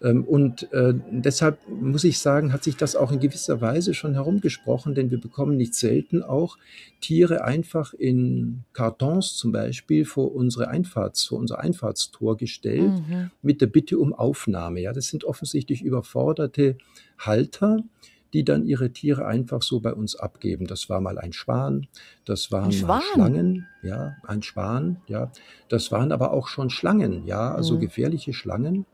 Ähm, und äh, deshalb muss ich sagen, hat sich das auch in gewisser Weise schon herumgesprochen, denn wir bekommen nicht selten auch Tiere einfach in Kartons zum Beispiel vor unsere Einfahrts, vor unser Einfahrtstor gestellt mhm. mit der Bitte um Aufnahme. Ja, das sind offensichtlich überforderte Halter, die dann ihre Tiere einfach so bei uns abgeben. Das war mal ein Schwan, das waren ein mal Schlangen, ja, ein Schwan, ja. Das waren aber auch schon Schlangen, ja, also mhm. gefährliche Schlangen.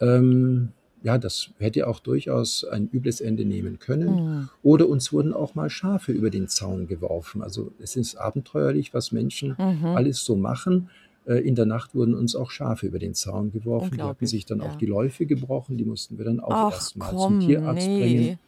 Ähm, ja, das hätte auch durchaus ein übles Ende nehmen können. Mhm. Oder uns wurden auch mal Schafe über den Zaun geworfen. Also es ist abenteuerlich, was Menschen mhm. alles so machen. Äh, in der Nacht wurden uns auch Schafe über den Zaun geworfen. Die hatten sich dann ja. auch die Läufe gebrochen. Die mussten wir dann auch erstmal zum Tierarzt nee. bringen.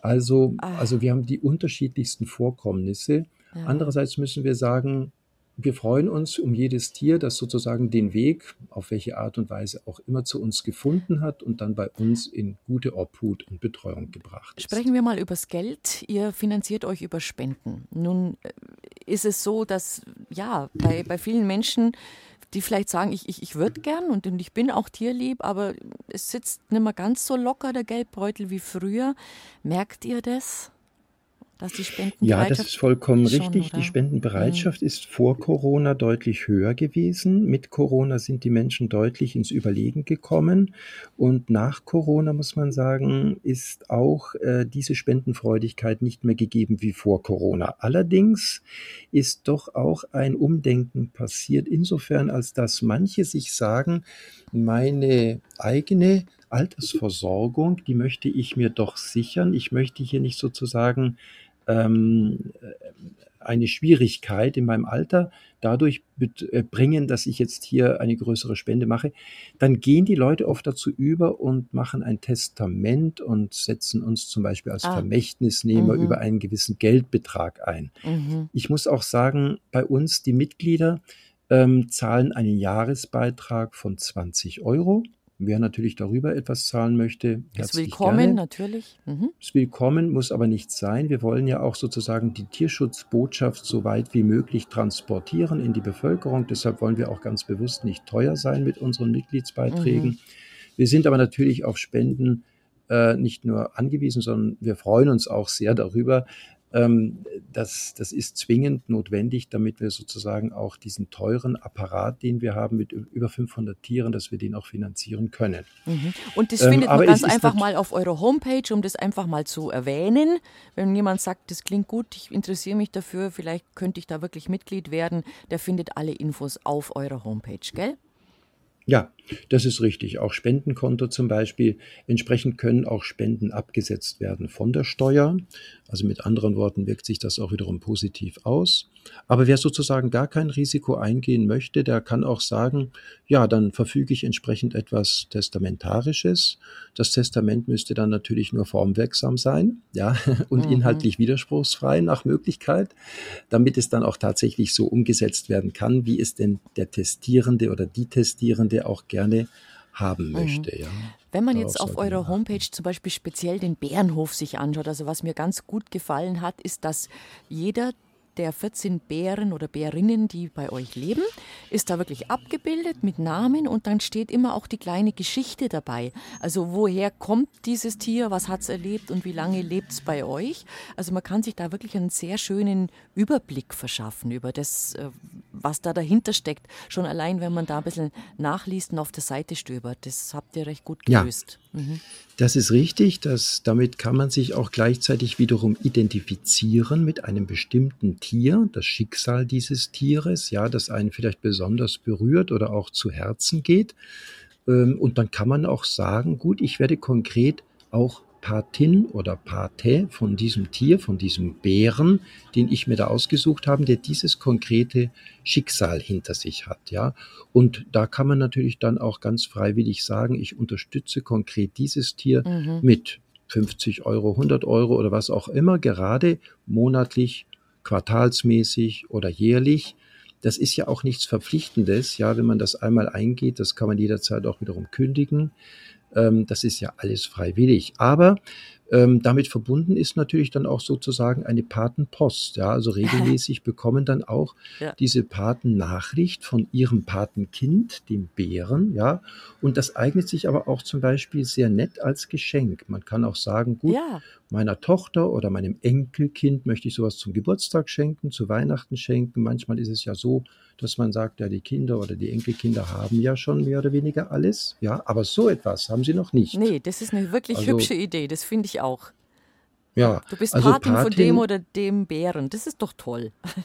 Also, also wir haben die unterschiedlichsten Vorkommnisse. Ja. Andererseits müssen wir sagen, wir freuen uns um jedes Tier, das sozusagen den Weg, auf welche Art und Weise auch immer, zu uns gefunden hat und dann bei uns in gute Obhut und Betreuung gebracht ist. Sprechen wir mal übers Geld. Ihr finanziert euch über Spenden. Nun äh, ist es so, dass ja, bei, bei vielen Menschen die vielleicht sagen, ich, ich, ich würde gern und, und ich bin auch tierlieb, aber es sitzt nicht mehr ganz so locker, der Geldbeutel, wie früher. Merkt ihr das? Dass die Spendenbereitschaft. Ja, das ist vollkommen schon, richtig. Oder? Die Spendenbereitschaft ja. ist vor Corona deutlich höher gewesen. Mit Corona sind die Menschen deutlich ins Überlegen gekommen. Und nach Corona, muss man sagen, ist auch äh, diese Spendenfreudigkeit nicht mehr gegeben wie vor Corona. Allerdings ist doch auch ein Umdenken passiert, insofern als dass manche sich sagen, meine eigene Altersversorgung, die möchte ich mir doch sichern. Ich möchte hier nicht sozusagen ähm, eine Schwierigkeit in meinem Alter dadurch äh, bringen, dass ich jetzt hier eine größere Spende mache, dann gehen die Leute oft dazu über und machen ein Testament und setzen uns zum Beispiel als ah. Vermächtnisnehmer mhm. über einen gewissen Geldbetrag ein. Mhm. Ich muss auch sagen, bei uns die Mitglieder ähm, zahlen einen Jahresbeitrag von 20 Euro. Wer natürlich darüber etwas zahlen möchte, ist willkommen gerne. natürlich. Mhm. Ist willkommen, muss aber nicht sein. Wir wollen ja auch sozusagen die Tierschutzbotschaft so weit wie möglich transportieren in die Bevölkerung. Deshalb wollen wir auch ganz bewusst nicht teuer sein mit unseren Mitgliedsbeiträgen. Mhm. Wir sind aber natürlich auf Spenden äh, nicht nur angewiesen, sondern wir freuen uns auch sehr darüber, ähm, das, das ist zwingend notwendig, damit wir sozusagen auch diesen teuren Apparat, den wir haben mit über 500 Tieren, dass wir den auch finanzieren können. Mhm. Und das ähm, findet man ganz einfach mal auf eurer Homepage, um das einfach mal zu erwähnen. Wenn jemand sagt, das klingt gut, ich interessiere mich dafür, vielleicht könnte ich da wirklich Mitglied werden, der findet alle Infos auf eurer Homepage, gell? Ja, das ist richtig. Auch Spendenkonto zum Beispiel. Entsprechend können auch Spenden abgesetzt werden von der Steuer. Also mit anderen Worten wirkt sich das auch wiederum positiv aus. Aber wer sozusagen gar kein Risiko eingehen möchte, der kann auch sagen, ja, dann verfüge ich entsprechend etwas Testamentarisches. Das Testament müsste dann natürlich nur formwirksam sein, ja, und mhm. inhaltlich widerspruchsfrei nach Möglichkeit, damit es dann auch tatsächlich so umgesetzt werden kann, wie es denn der Testierende oder die Testierende auch gerne haben mhm. möchte. Mhm. Ja. Wenn man jetzt auf eurer Homepage zum Beispiel speziell den Bärenhof sich anschaut, also was mir ganz gut gefallen hat, ist, dass jeder der 14 Bären oder Bärinnen, die bei euch leben, ist da wirklich abgebildet mit Namen und dann steht immer auch die kleine Geschichte dabei. Also woher kommt dieses Tier, was hat es erlebt und wie lange lebt es bei euch? Also man kann sich da wirklich einen sehr schönen Überblick verschaffen über das, äh, was da dahinter steckt. Schon allein, wenn man da ein bisschen nachliest und auf der Seite stöbert. Das habt ihr recht gut gelöst. Ja, Das ist richtig. Das, damit kann man sich auch gleichzeitig wiederum identifizieren mit einem bestimmten Tier, das Schicksal dieses Tieres, ja, das einen vielleicht besonders berührt oder auch zu Herzen geht. Ähm, und dann kann man auch sagen, gut, ich werde konkret auch Patin oder Pate von diesem Tier, von diesem Bären, den ich mir da ausgesucht habe, der dieses konkrete Schicksal hinter sich hat, ja. Und da kann man natürlich dann auch ganz freiwillig sagen, ich unterstütze konkret dieses Tier mhm. mit 50 Euro, 100 Euro oder was auch immer, gerade monatlich, quartalsmäßig oder jährlich. Das ist ja auch nichts Verpflichtendes, ja, wenn man das einmal eingeht, das kann man jederzeit auch wiederum kündigen. Ähm, das ist ja alles freiwillig. Aber ähm, damit verbunden ist natürlich dann auch sozusagen eine Patenpost. Ja, also regelmäßig bekommen dann auch ja. diese Paten Nachricht von ihrem Patenkind, dem Bären. Ja, und das eignet sich aber auch zum Beispiel sehr nett als Geschenk. Man kann auch sagen, gut, ja. meiner Tochter oder meinem Enkelkind möchte ich sowas zum Geburtstag schenken, zu Weihnachten schenken. Manchmal ist es ja so, dass man sagt, ja, die Kinder oder die Enkelkinder haben ja schon mehr oder weniger alles. Ja, aber so etwas haben sie noch nicht. Nee, das ist eine wirklich also, hübsche Idee. Das finde ich auch. Ja, du bist also Patin, Patin von dem oder dem Bären. Das ist doch toll.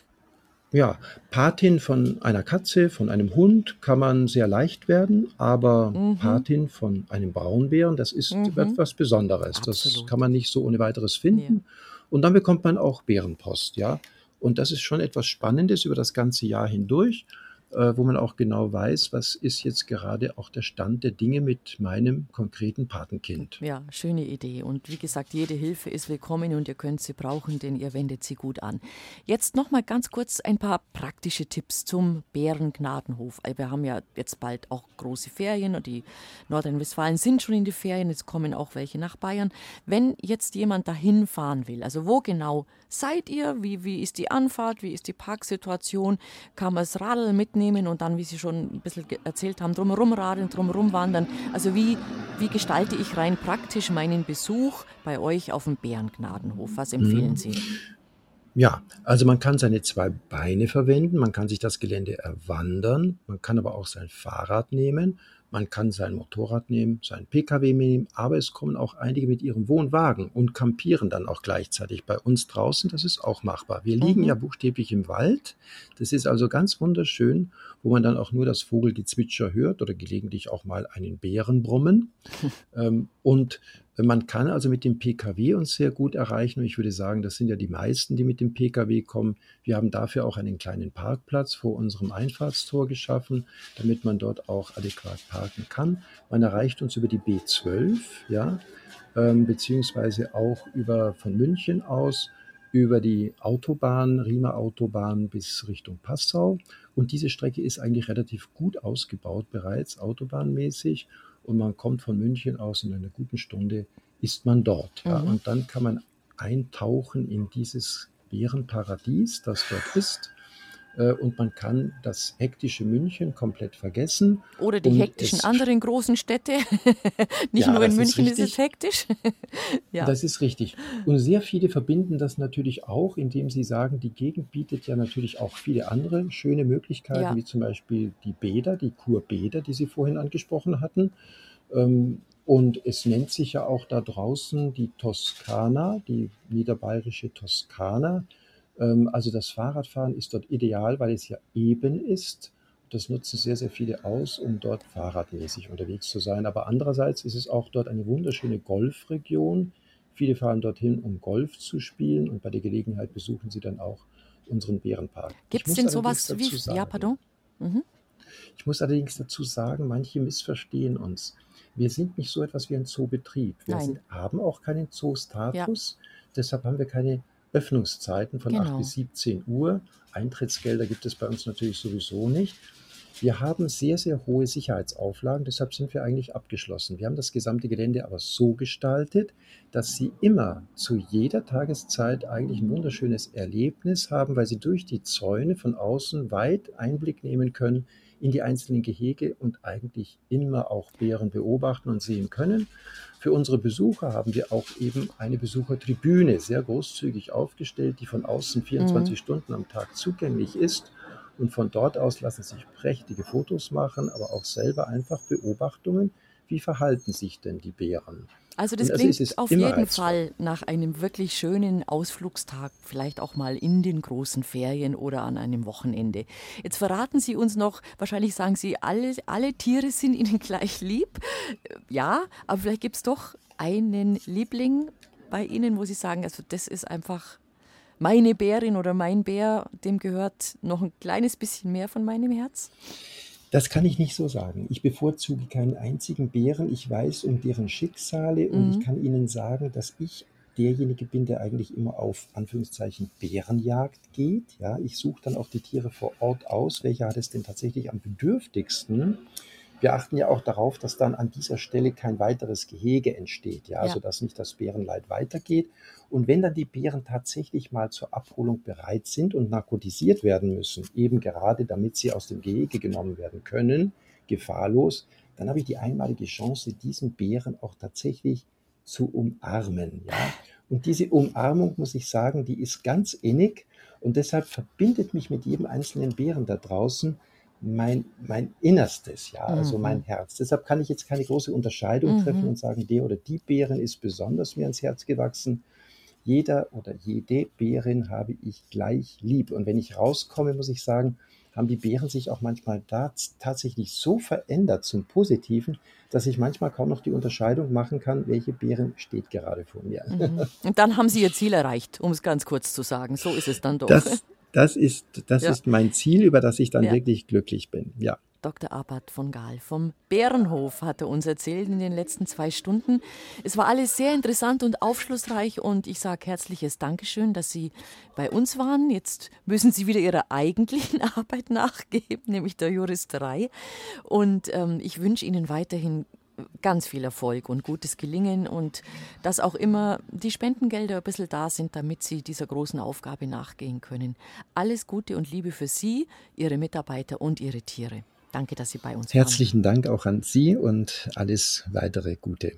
Ja, Patin von einer Katze, von einem Hund kann man sehr leicht werden, aber mhm. Patin von einem Braunbären, das ist mhm. etwas Besonderes. Absolut. Das kann man nicht so ohne weiteres finden. Ja. Und dann bekommt man auch Bärenpost, ja. Und das ist schon etwas Spannendes über das ganze Jahr hindurch äh, wo man auch genau weiß, was ist jetzt gerade auch der Stand der Dinge mit meinem konkreten Patenkind. Ja, schöne Idee. Und wie gesagt, jede Hilfe ist willkommen und ihr könnt sie brauchen, denn ihr wendet sie gut an. Jetzt noch mal ganz kurz ein paar praktische Tipps zum Bärengnadenhof. Wir haben ja jetzt bald auch große Ferien und die Nordrhein-Westfalen sind schon in die Ferien. Jetzt kommen auch welche nach Bayern. Wenn jetzt jemand dahin fahren will, also wo genau seid ihr? Wie, wie ist die Anfahrt? Wie ist die Parksituation? Kann man das Radl mitnehmen? Mitnehmen und dann, wie Sie schon ein bisschen erzählt haben, drumherum radeln, drumherum wandern. Also wie, wie gestalte ich rein praktisch meinen Besuch bei euch auf dem Bärengnadenhof? Was empfehlen mhm. Sie? Ja, also man kann seine zwei Beine verwenden, man kann sich das Gelände erwandern, man kann aber auch sein Fahrrad nehmen, man kann sein Motorrad nehmen, sein Pkw nehmen, aber es kommen auch einige mit ihrem Wohnwagen und campieren dann auch gleichzeitig bei uns draußen. Das ist auch machbar. Wir liegen mhm. ja buchstäblich im Wald. Das ist also ganz wunderschön, wo man dann auch nur das Vogelgezwitscher hört oder gelegentlich auch mal einen Bären brummen. ähm, und man kann also mit dem Pkw uns sehr gut erreichen. Und ich würde sagen, das sind ja die meisten, die mit dem Pkw kommen. Wir haben dafür auch einen kleinen Parkplatz vor unserem Einfahrtstor geschaffen, damit man dort auch adäquat parken kann. Man erreicht uns über die B12, ja, ähm, beziehungsweise auch über von München aus über die Autobahn, Riemer Autobahn bis Richtung Passau. Und diese Strecke ist eigentlich relativ gut ausgebaut bereits, autobahnmäßig und man kommt von München aus in einer guten Stunde, ist man dort. Ja. Mhm. Und dann kann man eintauchen in dieses Bärenparadies, das dort ist. Äh, und man kann das hektische München komplett vergessen. Oder die hektischen anderen großen Städte. Nicht ja, nur in München ist, ist, es hektisch. ja. Das ist richtig. Und sehr viele verbinden das natürlich auch, indem sie sagen, die Gegend bietet ja natürlich auch viele andere schöne Möglichkeiten, ja. wie zum Beispiel die Bäder, die Kurbäder, die Sie vorhin angesprochen hatten. Ähm, und es nennt sich ja auch da draußen die Toskana, die niederbayerische Toskana. Ähm, also das Fahrradfahren ist dort ideal, weil es ja eben ist. Das nutzen sehr, sehr viele aus, um dort fahrradmäßig unterwegs zu sein. Aber andererseits ist es auch dort eine wunderschöne Golfregion. Viele fahren dorthin, um Golf zu spielen und bei der Gelegenheit besuchen sie dann auch unseren Bärenpark. Gibt es denn sowas wie. Sagen, ja, pardon? Mhm. Ich muss allerdings dazu sagen, manche missverstehen uns. Wir sind nicht so etwas wie ein Zoobetrieb. Wir sind, haben auch keinen Zoostatus. Ja. Deshalb haben wir keine Öffnungszeiten von genau. 8 bis 17 Uhr. Eintrittsgelder gibt es bei uns natürlich sowieso nicht. Wir haben sehr, sehr hohe Sicherheitsauflagen, deshalb sind wir eigentlich abgeschlossen. Wir haben das gesamte Gelände aber so gestaltet, dass Sie immer zu jeder Tageszeit eigentlich ein wunderschönes Erlebnis haben, weil Sie durch die Zäune von außen weit Einblick nehmen können in die einzelnen Gehege und eigentlich immer auch Bären beobachten und sehen können. Für unsere Besucher haben wir auch eben eine Besuchertribüne sehr großzügig aufgestellt, die von außen 24 mhm. Stunden am Tag zugänglich ist. Und von dort aus lassen sich prächtige Fotos machen, aber auch selber einfach Beobachtungen, wie verhalten sich denn die Bären. Also das also klingt auf jeden Fall nach einem wirklich schönen Ausflugstag, vielleicht auch mal in den großen Ferien oder an einem Wochenende. Jetzt verraten Sie uns noch, wahrscheinlich sagen Sie, alle, alle Tiere sind Ihnen gleich lieb. Ja, aber vielleicht gibt es doch einen Liebling bei Ihnen, wo Sie sagen, also das ist einfach meine Bärin oder mein Bär, dem gehört noch ein kleines bisschen mehr von meinem Herz? Das kann ich nicht so sagen. Ich bevorzuge keinen einzigen Bären. Ich weiß um deren Schicksale und ich mhm. kann Ihnen sagen, dass ich derjenige bin, der eigentlich immer auf Anführungszeichen Bärenjagd geht. Ja, ich suche dann auch die Tiere vor Ort aus, welcher hat es denn tatsächlich am bedürftigsten. Wir achten ja auch darauf, dass dann an dieser Stelle kein weiteres Gehege entsteht, ja, ja. sodass nicht das Bärenleid weitergeht. Und wenn dann die Bären tatsächlich mal zur Abholung bereit sind und narkotisiert werden müssen, eben gerade damit sie aus dem Gehege genommen werden können, gefahrlos, dann habe ich die einmalige Chance, diesen Bären auch tatsächlich zu umarmen. Ja? Und diese Umarmung, muss ich sagen, die ist ganz innig und deshalb verbindet mich mit jedem einzelnen Bären da draußen mein, mein Innerstes, ja, also mein mhm. Herz. Deshalb kann ich jetzt keine große Unterscheidung mhm. treffen und sagen, der oder die Bären ist besonders mir ans Herz gewachsen. Jeder oder jede Bärin habe ich gleich lieb. Und wenn ich rauskomme, muss ich sagen, haben die Bären sich auch manchmal da tatsächlich so verändert zum Positiven, dass ich manchmal kaum noch die Unterscheidung machen kann, welche Bären steht gerade vor mir. Mhm. Und dann haben Sie Ihr Ziel erreicht, um es ganz kurz zu sagen. So ist es dann doch. Das, das ist, das ja. ist mein Ziel, über das ich dann ja. wirklich glücklich bin. Ja. Dr. Abbott von Gahl vom Bärenhof hatte uns erzählt in den letzten zwei Stunden. Es war alles sehr interessant und aufschlussreich und ich sage herzliches Dankeschön, dass Sie bei uns waren. Jetzt müssen Sie wieder Ihrer eigentlichen Arbeit nachgeben, nämlich der Juristerei. Und ähm, ich wünsche Ihnen weiterhin ganz viel Erfolg und gutes Gelingen und dass auch immer die Spendengelder ein bisschen da sind, damit Sie dieser großen Aufgabe nachgehen können. Alles Gute und Liebe für Sie, Ihre Mitarbeiter und Ihre Tiere. Danke, dass Sie bei uns Herzlichen waren. Dank auch an Sie und alles weitere Gute.